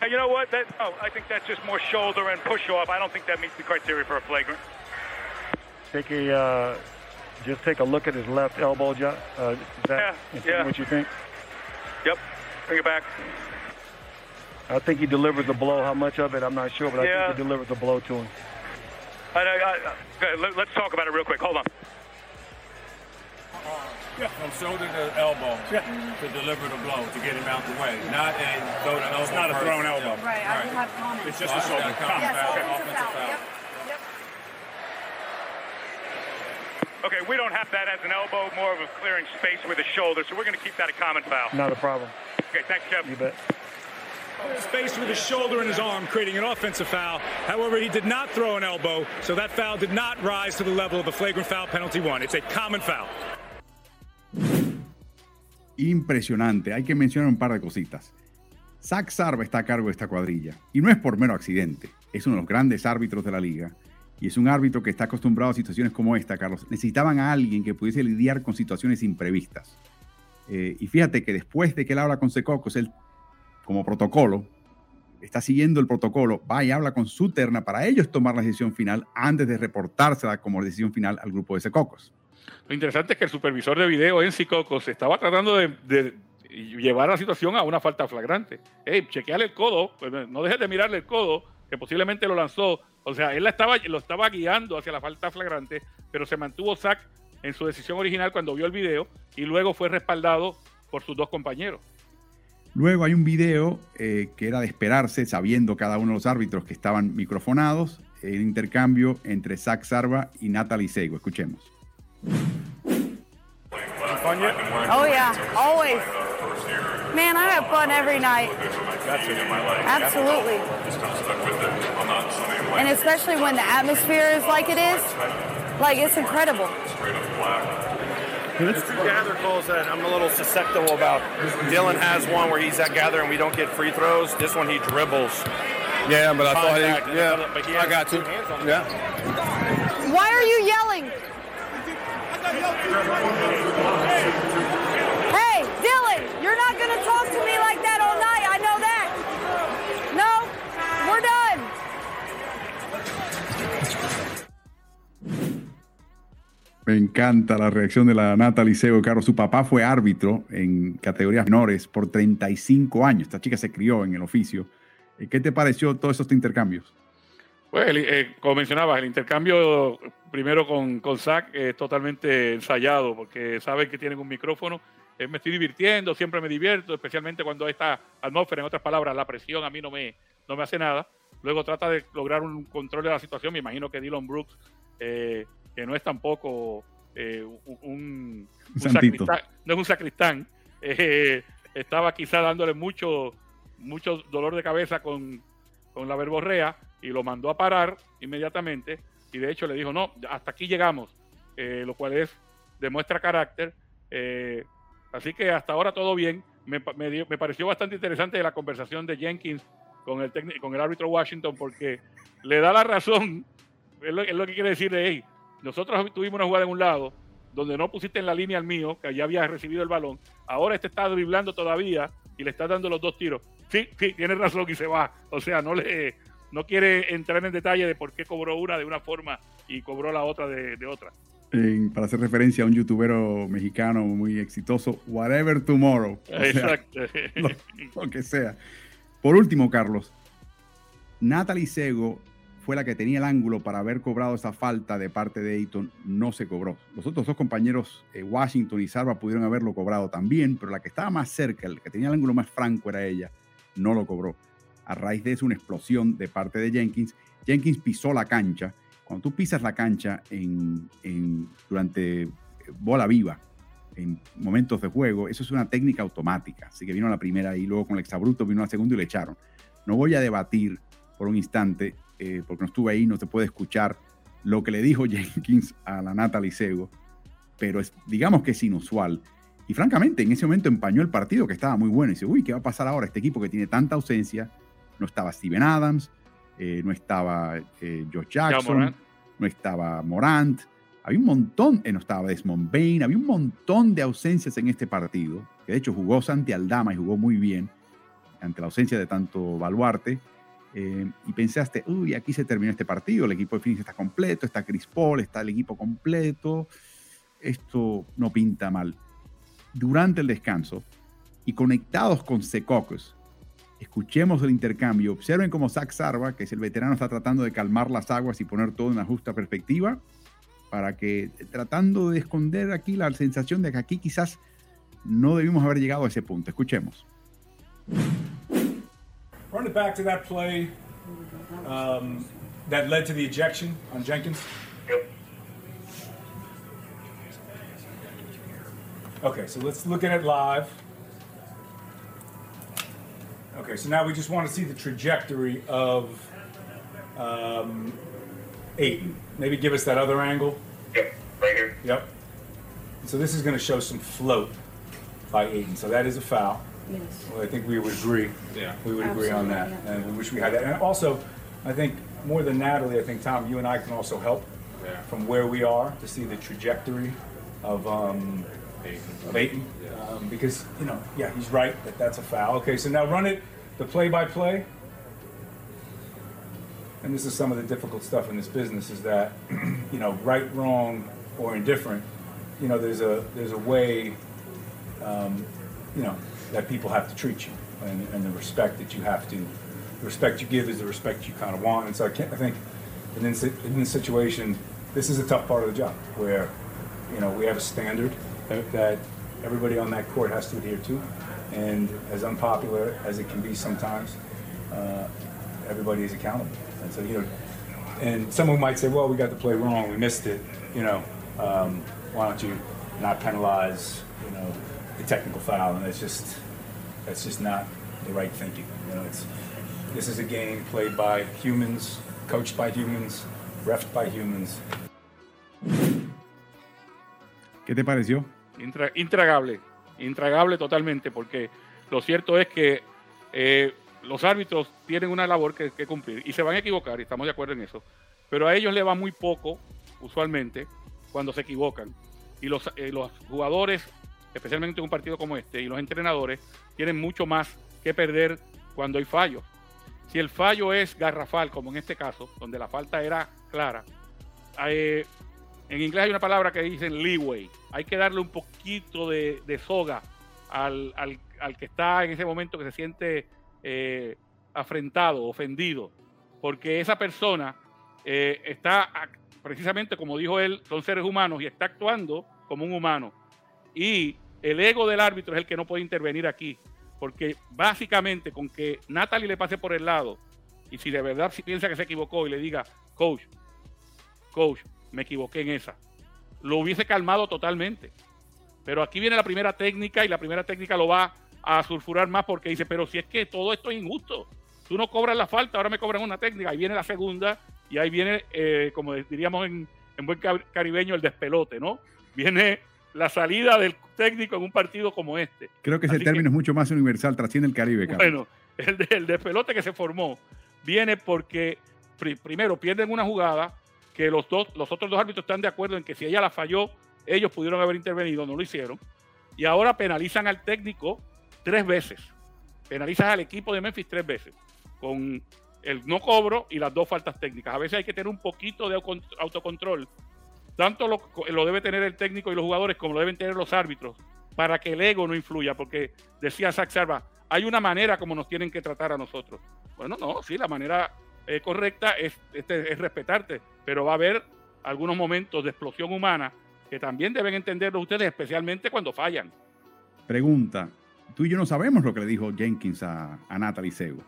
Hey, you know what? That, oh, I think that's just more shoulder and push off. I don't think that meets the criteria for a flagrant. Take a uh, just take a look at his left elbow, John. Uh, is that yeah, yeah. what you think? Yep. Bring it back. I think he delivered the blow. How much of it, I'm not sure, but yeah. I think he delivered the blow to him. I, I, I, let, us talk about it real quick. Hold on. Yeah, from shoulder to elbow yeah. to deliver the blow to get him out the way. Not a throw the elbow. It's not a thrown elbow. Yeah. Right, I do have comments. It's just a shoulder. Yes, foul, offensive foul. Yep. Okay, we don't have that as an elbow, more of a clearing space with a shoulder, so we're going to keep that a common foul. Not a problem. Okay, thanks, Kevin. You bet. Space with his shoulder and his arm, creating an offensive foul. However, he did not throw an elbow, so that foul did not rise to the level of a flagrant foul penalty one. It's a common foul. Impresionante. Hay que mencionar un par de cositas. Zach Sarva está a cargo de esta cuadrilla. Y no es por mero accidente. Es uno de los grandes árbitros de la liga y es un árbitro que está acostumbrado a situaciones como esta, Carlos. Necesitaban a alguien que pudiese lidiar con situaciones imprevistas. Eh, y fíjate que después de que él habla con Secocos, él, como protocolo, está siguiendo el protocolo, va y habla con su terna para ellos tomar la decisión final antes de reportársela como decisión final al grupo de Secocos. Lo interesante es que el supervisor de video en Secocos estaba tratando de, llevar la situación a una falta flagrante. Hey, chequeale el codo, pues, no dejes de mirarle el codo, que posiblemente lo lanzó. O sea, él la estaba, lo estaba guiando hacia la falta flagrante, pero se mantuvo Zach en su decisión original cuando vio el video y luego fue respaldado por sus dos compañeros. Luego hay un video eh, que era de esperarse, sabiendo cada uno de los árbitros que estaban microfonados, el intercambio entre Zach Sarva y Natalie Sego. Escuchemos. Oh yeah, always. Man, I have fun every night. Absolutely. And especially when the atmosphere is like it is, like it's incredible. There's two gather calls that I'm a little susceptible about. Dylan has one where he's at gather and we don't get free throws. This one he dribbles. Yeah, but I thought he, yeah, but he I got two to. hands on it. Yeah. Why are you yelling? Me encanta la reacción de la Natalie Sego, Carlos. Su papá fue árbitro en categorías menores por 35 años. Esta chica se crió en el oficio. Eh, ¿Qué te pareció todos estos intercambios? Pues, eh, como mencionabas, el intercambio primero con, con Zach es totalmente ensayado, porque saben que tienen un micrófono. Eh, me estoy divirtiendo, siempre me divierto, especialmente cuando esta atmósfera, en otras palabras, la presión a mí no me, no me hace nada. Luego trata de lograr un control de la situación. Me imagino que Dylan Brooks, eh, que no es tampoco eh, un, un- un santito. sacristán, no es un sacristán, eh, estaba quizá dándole mucho, mucho dolor de cabeza con, con la verborrea y lo mandó a parar inmediatamente y de hecho le dijo, no, hasta aquí llegamos, eh, lo cual es, demuestra carácter. eh, así que hasta ahora todo bien. Me, me dio- me pareció bastante interesante la conversación de Jenkins con el, con el árbitro Washington porque le da la razón. Es lo, es lo que quiere decirle, hey, nosotros tuvimos una jugada en un lado donde no pusiste en la línea al mío, que ya había recibido el balón. Ahora este está driblando todavía y le está dando los dos tiros. Sí, sí, tiene razón y se va. O sea, no le no quiere entrar en detalle de por qué cobró una de una forma y cobró la otra de, de otra. En- para hacer referencia a un youtubero mexicano muy exitoso, Whatever Tomorrow. O sea, Exacto. lo, lo que sea. Por último, Carlos, Natalie Sego fue la que tenía el ángulo para haber cobrado esa falta de parte de Ayton, no se cobró. Los otros dos compañeros, eh, Washington y Sarva, pudieron haberlo cobrado también, pero la que estaba más cerca, el que tenía el ángulo más franco era ella, no lo cobró. A raíz de eso, una explosión de parte de Jenkins. Jenkins pisó la cancha. Cuando tú pisas la cancha en, en- durante eh, bola viva, en momentos de juego, eso es una técnica automática. Así que vino la primera y luego con el exabruto vino la segunda y le echaron. No voy a debatir por un instante, eh, porque no estuve ahí, no se puede escuchar lo que le dijo Jenkins a la Natalie Sego, pero es, digamos que es inusual. Y francamente, en ese momento empañó el partido que estaba muy bueno. Y dice, uy, ¿qué va a pasar ahora? Este equipo que tiene tanta ausencia, no estaba Steven Adams, eh, no estaba eh, Josh Jackson, no estaba Morant, había un montón, eh, no estaba Desmond Bain, había un montón de ausencias en este partido, que de hecho jugó Santi Aldama y jugó muy bien ante la ausencia de tanto Baluarte. Eh, y pensaste, uy, aquí se terminó este partido, el equipo de Phoenix está completo, está Chris Paul, está el equipo completo, esto no pinta mal. Durante el descanso y conectados con Secocos, escuchemos el intercambio, observen cómo Zach Sarva, que es el veterano, está tratando de calmar las aguas y poner todo en una justa perspectiva, para que tratando de esconder aquí la sensación de que aquí quizás no debimos haber llegado a ese punto. Escuchemos. Run it back to that play um, that led to the ejection on Jenkins. Yep. Okay, so let's look at it live. Okay, so now we just want to see the trajectory of um, Aiton. Maybe give us that other angle. Yep, right here. Yep. So this is going to show some float by Aiden. So that is a foul. Yes. Well, I think we would agree. Yeah. We would agree on that. Absolutely, And we wish we had that. And also, I think more than Natalie, I think Tom, you and I can also help Yeah. from where we are to see the trajectory of um, of Aiton. Um, because, you know, yeah, he's right that that's a foul. Okay, so now run it, the play by play. and this is some of the difficult stuff in this business, is that you know, right, wrong, or indifferent, you know, there's a there's a way, um, you know, that people have to treat you, and, and the respect that you have to, the respect you give is the respect you kind of want. And so I, can't, I think, in this, in this situation, this is a tough part of the job where, you know, we have a standard that, that everybody on that court has to adhere to, and as unpopular as it can be sometimes, uh, everybody is accountable. And so, you know, and someone might say, well, we got the play wrong, we missed it, you know, um, why don't you not penalize, you know, the technical foul? And that's just, that's just not the right thinking. You know, it's, this is a game played by humans, coached by humans, refed by humans. ¿Qué te pareció? Intra, intragable, intragable totalmente, porque lo cierto es que eh, los árbitros tienen una labor que, que, cumplir y se van a equivocar, y estamos de acuerdo en eso, pero a ellos le va muy poco, usualmente, cuando se equivocan. Y los, eh, los jugadores, especialmente en un partido como este, y los entrenadores, tienen mucho más que perder cuando hay fallos. Si el fallo es garrafal, como en este caso, donde la falta era clara, eh, en inglés hay una palabra que dicen leeway. Hay que darle un poquito de, de soga al, al, al, que está en ese momento que se siente eh, afrentado, ofendido, porque esa persona eh, está precisamente como dijo él, son seres humanos y está actuando como un humano. Y el ego del árbitro es el que no puede intervenir aquí, porque básicamente con que Natalie le pase por el lado y si de verdad piensa que se equivocó y le diga, coach, coach, me equivoqué en esa, lo hubiese calmado totalmente. Pero aquí viene la primera técnica y la primera técnica lo va a sulfurar más porque dice, pero si es que todo esto es injusto, tú no cobras la falta, ahora me cobran una técnica, ahí viene la segunda y ahí viene, eh, como diríamos en, en, buen caribeño, el despelote, ¿no? Viene la salida del técnico en un partido como este. Creo que ese Así término que, es mucho más universal, trasciende el Caribe. Carlos. Bueno, el, el despelote que se formó viene porque pr primero pierden una jugada que los, dos, los otros dos árbitros están de acuerdo en que si ella la falló, ellos pudieron haber intervenido, no lo hicieron. Y ahora penalizan al técnico tres veces. Penalizan al equipo de Memphis tres veces. Con el no cobro y las dos faltas técnicas. A veces hay que tener un poquito de autocontrol. Tanto lo, debe tener el técnico y los jugadores como lo deben tener los árbitros para que el ego no influya. Porque decía Zach Sarva, hay una manera como nos tienen que tratar a nosotros. Bueno, no, sí, la manera eh, correcta es, este, es respetarte, pero va a haber algunos momentos de explosión humana que también deben entenderlo ustedes, especialmente cuando fallan. Pregunta, tú y yo no sabemos lo que le dijo Jenkins a, a Natalie Sego.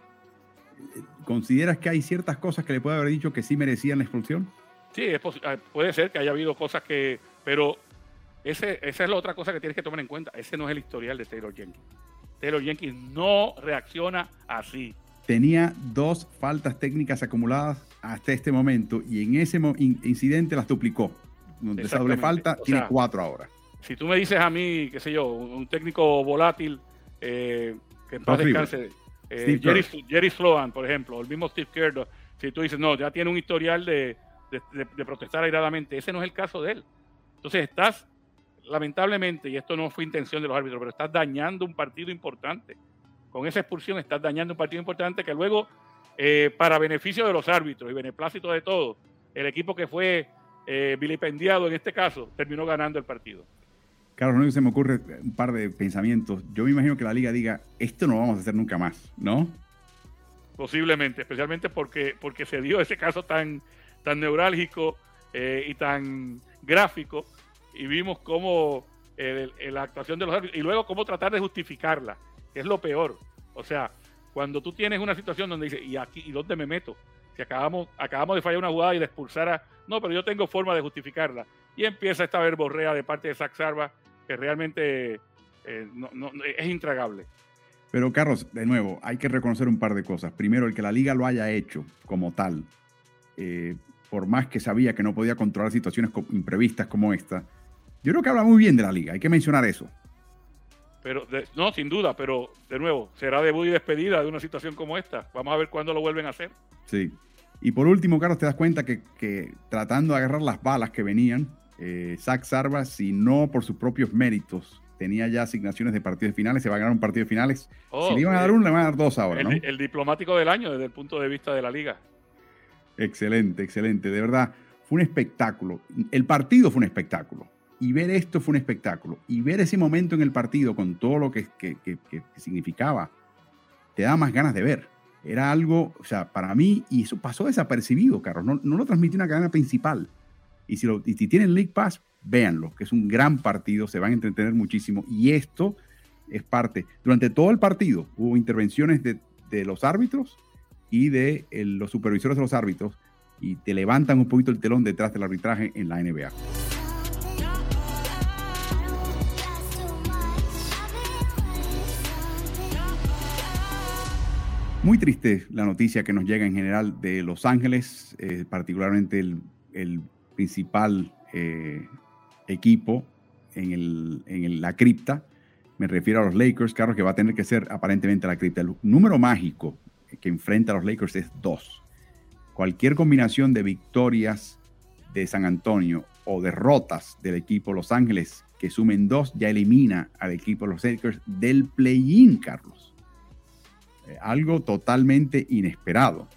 ¿Consideras que hay ciertas cosas que le puede haber dicho que sí merecían la expulsión? Sí, es puede ser que haya habido cosas que, pero ese, esa es la otra cosa que tienes que tomar en cuenta. Ese no es el historial de Taylor Jenkins. Taylor Jenkins no reacciona así. Tenía dos faltas técnicas acumuladas hasta este momento y en ese incidente las duplicó. Donde esa doble falta o tiene cuatro ahora. Si tú me dices a mí, qué sé yo, un técnico volátil eh, que en paz descanse, eh, Jerry, Jerry, Sloan, por ejemplo, el mismo Steve Kerr, si tú dices, no, ya tiene un historial de, de, de, de, protestar airadamente, ese no es el caso de él. Entonces estás, lamentablemente, y esto no fue intención de los árbitros, pero estás dañando un partido importante. Con esa expulsión estás dañando un partido importante que luego, eh, para beneficio de los árbitros y beneplácito de todos, el equipo que fue eh, vilipendiado en este caso terminó ganando el partido. Carlos, no se me ocurre un par de pensamientos. Yo me imagino que la liga diga, esto no lo vamos a hacer nunca más, ¿no? Posiblemente, especialmente porque, porque se dio ese caso tan, tan neurálgico eh, y tan gráfico y vimos cómo eh, la actuación de los árbitros y luego cómo tratar de justificarla, que es lo peor. O sea, cuando tú tienes una situación donde dices, ¿y aquí y dónde me meto? Si acabamos, acabamos de fallar una jugada y de expulsar a... No, pero yo tengo forma de justificarla. Y empieza esta verborrea de parte de Zach Sarva que realmente eh, es intragable. Pero Carlos, de nuevo, hay que reconocer un par de cosas. Primero, el que la liga lo haya hecho como tal, por más que sabía que no podía controlar situaciones imprevistas como esta, yo creo que habla muy bien de la liga, hay que mencionar eso. Pero, de, no, sin duda, pero de nuevo, será debut y despedida de una situación como esta. Vamos a ver cuándo lo vuelven a hacer. Sí. Y por último, Carlos, te das cuenta que, que tratando de agarrar las balas que venían, eh, Zach Sarva, si no por sus propios méritos, tenía ya asignaciones de partidos finales, se va a ganar un partido de finales. Oh, si le iban a dar uno, le van a dar dos ahora, el, ¿no? El diplomático del año desde el punto de vista de la liga. Excelente, excelente. De verdad, fue un espectáculo. El partido fue un espectáculo. Y ver esto fue un espectáculo. Y ver ese momento en el partido con todo lo que, que, que, que significaba, te da más ganas de ver. Era algo, o sea, para mí, y eso pasó desapercibido, Carlos. No, no lo transmitió una cadena principal. Y si, lo, y si tienen League Pass, véanlo, que es un gran partido, se van a entretener muchísimo. Y esto es parte. Durante todo el partido hubo intervenciones de, de los árbitros y de el, los supervisores de los árbitros y te levantan un poquito el telón detrás del arbitraje en la NBA. Muy triste la noticia que nos llega en general de Los Ángeles, eh, particularmente el, el principal eh, equipo en, el, en la cripta. Me refiero a los Lakers, claro que va a tener que ser aparentemente la cripta. El número mágico que enfrenta a los Lakers es dos. Cualquier combinación de victorias de San Antonio o derrotas del equipo Los Ángeles que sumen dos ya elimina al equipo los Lakers del play-in, Carlos. Eh, algo totalmente inesperado.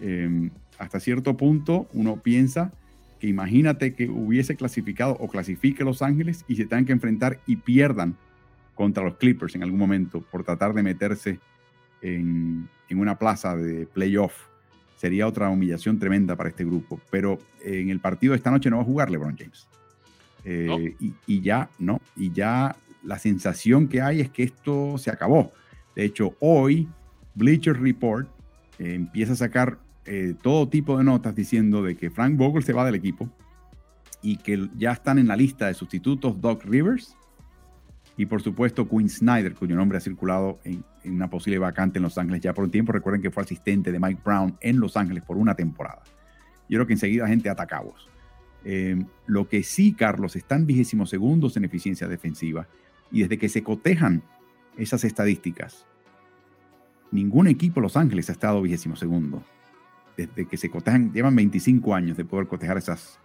Eh, hasta cierto punto uno piensa que imagínate que hubiese clasificado o clasifique Los Ángeles y se tengan que enfrentar y pierdan contra los Clippers en algún momento por tratar de meterse en, en una plaza de playoff. Sería otra humillación tremenda para este grupo. Pero en el partido de esta noche no va a jugar LeBron James. Eh, no. y, y, ya, no, y ya la sensación que hay es que esto se acabó. De hecho, hoy Bleacher Report eh, empieza a sacar eh, todo tipo de notas diciendo de que Frank Vogel se va del equipo y que ya están en la lista de sustitutos Doc Rivers y por supuesto Quinn Snyder, cuyo nombre ha circulado en, en, una posible vacante en Los Ángeles ya por un tiempo. Recuerden que fue asistente de Mike Brown en Los Ángeles por una temporada. Yo creo que enseguida gente atacamos. Eh, lo que sí, Carlos, están vigésimos segundos en eficiencia defensiva y desde que se cotejan esas estadísticas, ningún equipo de Los Ángeles ha estado vigésimo segundo. Desde que se cotejan, llevan 25 años de poder cotejar esas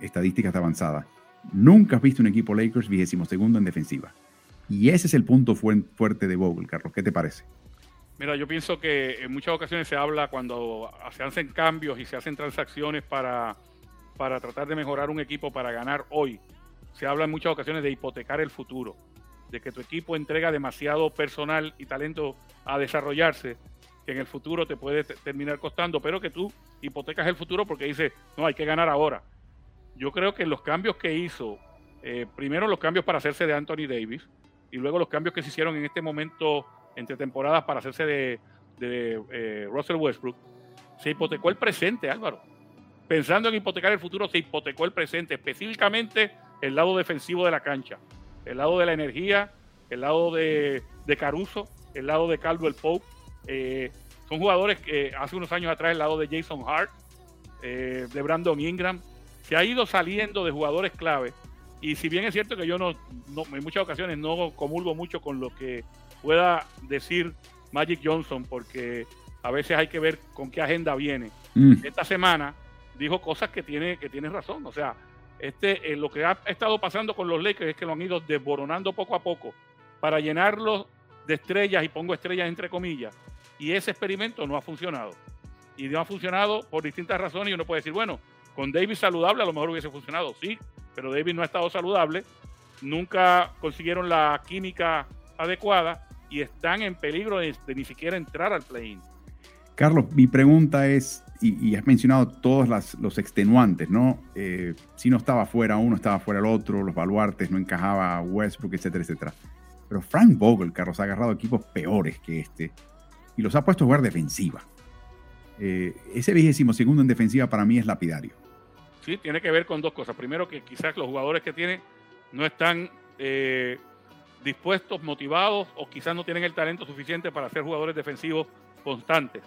estadísticas de avanzada. Nunca has visto un equipo Lakers vigésimo segundo en defensiva. Y ese es el punto fu fuerte de Vogel, Carlos. ¿Qué te parece? Mira, yo pienso que en muchas ocasiones se habla cuando se hacen cambios y se hacen transacciones para, para tratar de mejorar un equipo para ganar hoy. Se habla en muchas ocasiones de hipotecar el futuro, de que tu equipo entrega demasiado personal y talento a desarrollarse, que en el futuro te puede terminar costando, pero que tú hipotecas el futuro porque dices, no, hay que ganar ahora. Yo creo que los cambios que hizo, eh, primero los cambios para hacerse de Anthony Davis y luego los cambios que se hicieron en este momento entre temporadas para hacerse de, de eh, Russell Westbrook, se hipotecó el presente, Álvaro. Pensando en hipotecar el futuro, se hipotecó el presente, específicamente el lado defensivo de la cancha, el lado de la energía, el lado de, Caruso, el lado de Caldwell Pope. Eh, son jugadores que hace unos años atrás, el lado de Jason Hart, eh, de Brandon Ingram, que ha ido saliendo de jugadores clave. Y si bien es cierto que yo no, no en muchas ocasiones no comulgo mucho con lo que pueda decir Magic Johnson, porque a veces hay que ver con qué agenda viene. Mm. Esta semana dijo cosas que tiene, que tiene razón. O sea, este, eh, lo que ha estado pasando con los Lakers es que lo han ido desboronando poco a poco para llenarlos de estrellas, y pongo estrellas entre comillas, y ese experimento no ha funcionado. Y no ha funcionado por distintas razones y uno puede decir, bueno, con Davis saludable a lo mejor hubiese funcionado, sí, pero Davis no ha estado saludable, nunca consiguieron la química adecuada y están en peligro de, ni siquiera entrar al play-in. Carlos, mi pregunta es, y, y has mencionado todos las, los extenuantes, ¿no? Eh, si no estaba fuera uno, estaba fuera el otro, los baluartes, no encajaba Westbrook, etcétera, etcétera. Pero Frank Vogel, Carlos, ha agarrado equipos peores que este y los ha puesto a jugar defensiva. Eh, ese vigésimo segundo en defensiva para mí es lapidario. Sí, tiene que ver con dos cosas. Primero, que quizás los jugadores que tiene no están eh, dispuestos, motivados o quizás no tienen el talento suficiente para ser jugadores defensivos constantes.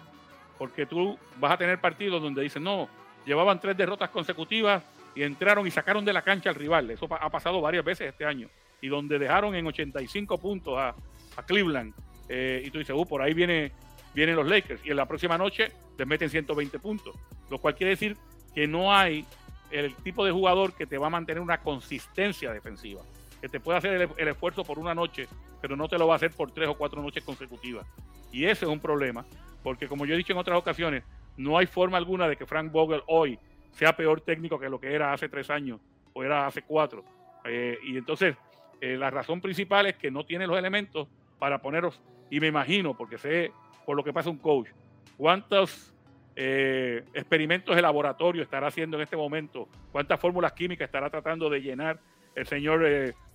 Porque tú vas a tener partidos donde dicen, no, llevaban tres derrotas consecutivas y entraron y sacaron de la cancha al rival. Eso ha pasado varias veces este año. Y donde dejaron en 85 puntos a, a Cleveland. Eh, y tú dices, uh, por ahí viene, vienen los Lakers. Y en la próxima noche les meten 120 puntos. Lo cual quiere decir que no hay el tipo de jugador que te va a mantener una consistencia defensiva que te puede hacer el, esfuerzo por una noche, pero no te lo va a hacer por tres o cuatro noches consecutivas. Y ese es un problema, porque como yo he dicho en otras ocasiones, no hay forma alguna de que Frank Vogel hoy sea peor técnico que lo que era hace tres años o era hace cuatro. Eh, y entonces, eh, la razón principal es que no tiene los elementos para poneros, y me imagino, porque sé por lo que pasa un coach, cuántos eh, experimentos de laboratorio estará haciendo en este momento, cuántas fórmulas químicas estará tratando de llenar el señor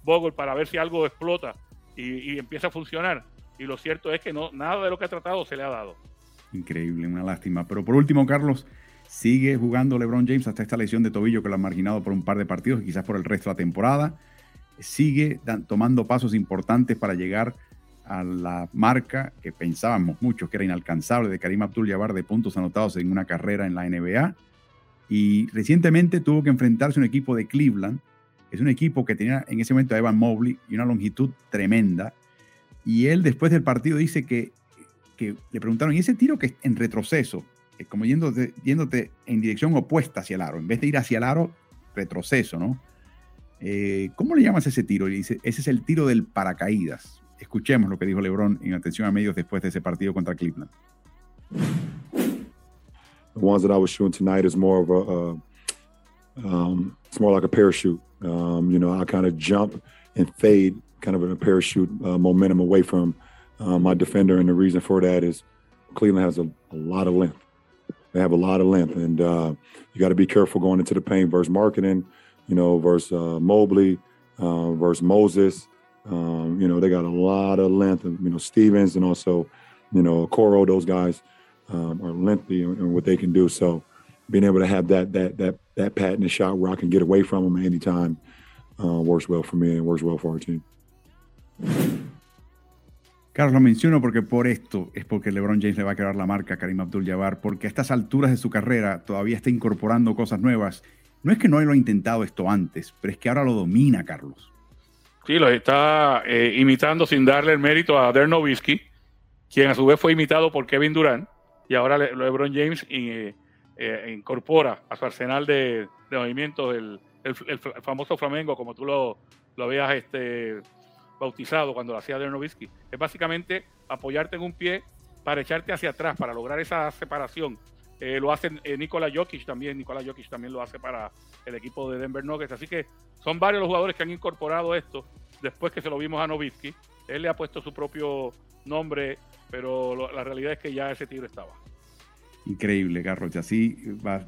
Vogel para ver si algo explota y, y, empieza a funcionar. Y lo cierto es que no, nada de lo que ha tratado se le ha dado. Increíble, una lástima. Pero por último, Carlos, sigue jugando LeBron James hasta esta lesión de tobillo que lo ha marginado por un par de partidos y quizás por el resto de la temporada. Sigue tomando pasos importantes para llegar a la marca que pensábamos muchos que era inalcanzable de Karim Abdul-Jabbar de puntos anotados en una carrera en la NBA. Y recientemente tuvo que enfrentarse a un equipo de Cleveland. Es un equipo que tenía en ese momento a Evan Mobley y una longitud tremenda. Y él después del partido dice que que le preguntaron, ¿y ese tiro que es en retroceso? Es como yéndote, yéndote en dirección opuesta hacia el aro, en vez de ir hacia el aro, retroceso, ¿no? Eh, ¿Cómo le llamas ese tiro? Y dice, ese es el tiro del paracaídas. Escuchemos lo que dijo LeBron en atención a medios después de ese partido contra Cleveland. The ones that I was shooting tonight is more of a, uh, um, it's more like a parachute. Um, you know, I kind of jump and fade, kind of a parachute uh, momentum away from uh, my defender. And the reason for that is Cleveland has a, a lot of length. They have a lot of length, and uh, you got to be careful going into the paint versus marketing, you know, versus uh, Mobley, uh, versus Moses. Um, you know, they got a lot of length, and you know, Stevens and also, you know, Coro. Those guys um, are lengthy in, what they can do. So, being able to have that that that that patented shot where I can get away from them anytime uh, works well for me and works well for our team. Carlos, lo menciono porque por esto es porque LeBron James le va a quedar la marca a Karim Abdul-Jabbar, porque a estas alturas de su carrera todavía está incorporando cosas nuevas. No es que no lo ha intentado esto antes, pero es que ahora lo domina, Carlos. Sí, lo está eh, imitando sin darle el mérito a Dirk Nowitzki, quien a su vez fue imitado por Kevin Durant, y ahora LeBron James eh, eh, incorpora a su arsenal de, movimientos el, el, famoso Flamengo, como tú lo, habías este, bautizado cuando lo hacía Dernovitsky. Es básicamente apoyarte en un pie para echarte hacia atrás, para lograr esa separación. Eh, lo hace eh, Nikola Jokic también, Nikola Jokic también lo hace para el equipo de Denver Nuggets. Así que son varios los jugadores que han incorporado esto después que se lo vimos a Novitsky. Él le ha puesto su propio nombre, pero la realidad es que ya ese tiro estaba. Increíble, Carlos. Y así va,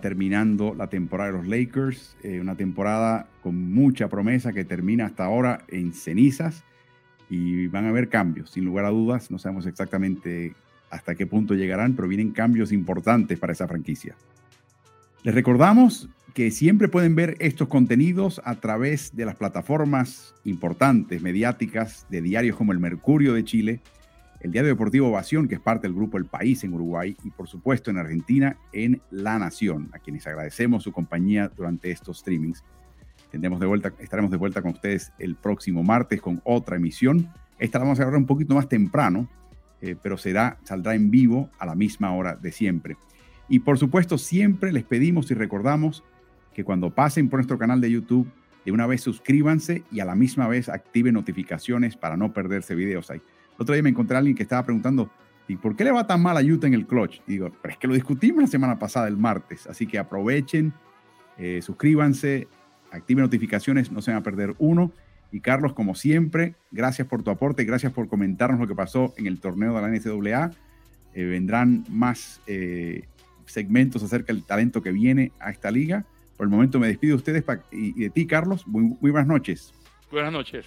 terminando la temporada de los Lakers. Eh, una temporada con mucha promesa que termina hasta ahora en cenizas. Y van a haber cambios, sin lugar a dudas. No sabemos exactamente hasta qué punto llegarán, pero vienen cambios importantes para esa franquicia. Les recordamos que siempre pueden ver estos contenidos a través de las plataformas importantes, mediáticas, de diarios como el Mercurio de Chile el Diario Deportivo Ovación, que es parte del grupo El País en Uruguay y por supuesto en Argentina en La Nación, a quienes agradecemos su compañía durante estos streamings. Estaremos de vuelta con ustedes el próximo martes con otra emisión. Esta la vamos a grabar un poquito más temprano, eh, pero será, saldrá en vivo a la misma hora de siempre. Y por supuesto, siempre les pedimos y recordamos que cuando pasen por nuestro canal de YouTube, de una vez suscríbanse y a la misma vez activen notificaciones para no perderse videos ahí otro día me encontré a alguien que estaba preguntando, ¿y por qué le va tan mal a Utah en el clutch? Y digo, pero es que lo discutimos la semana pasada, el martes. Así que aprovechen, eh, suscríbanse, activen notificaciones, no se van a perder uno. Y Carlos, como siempre, gracias por tu aporte, gracias por comentarnos lo que pasó en el torneo de la NCAA. Eh, vendrán más eh, segmentos acerca del talento que viene a esta liga. Por el momento me despido de ustedes y, de ti, Carlos. muy buenas noches. Buenas noches.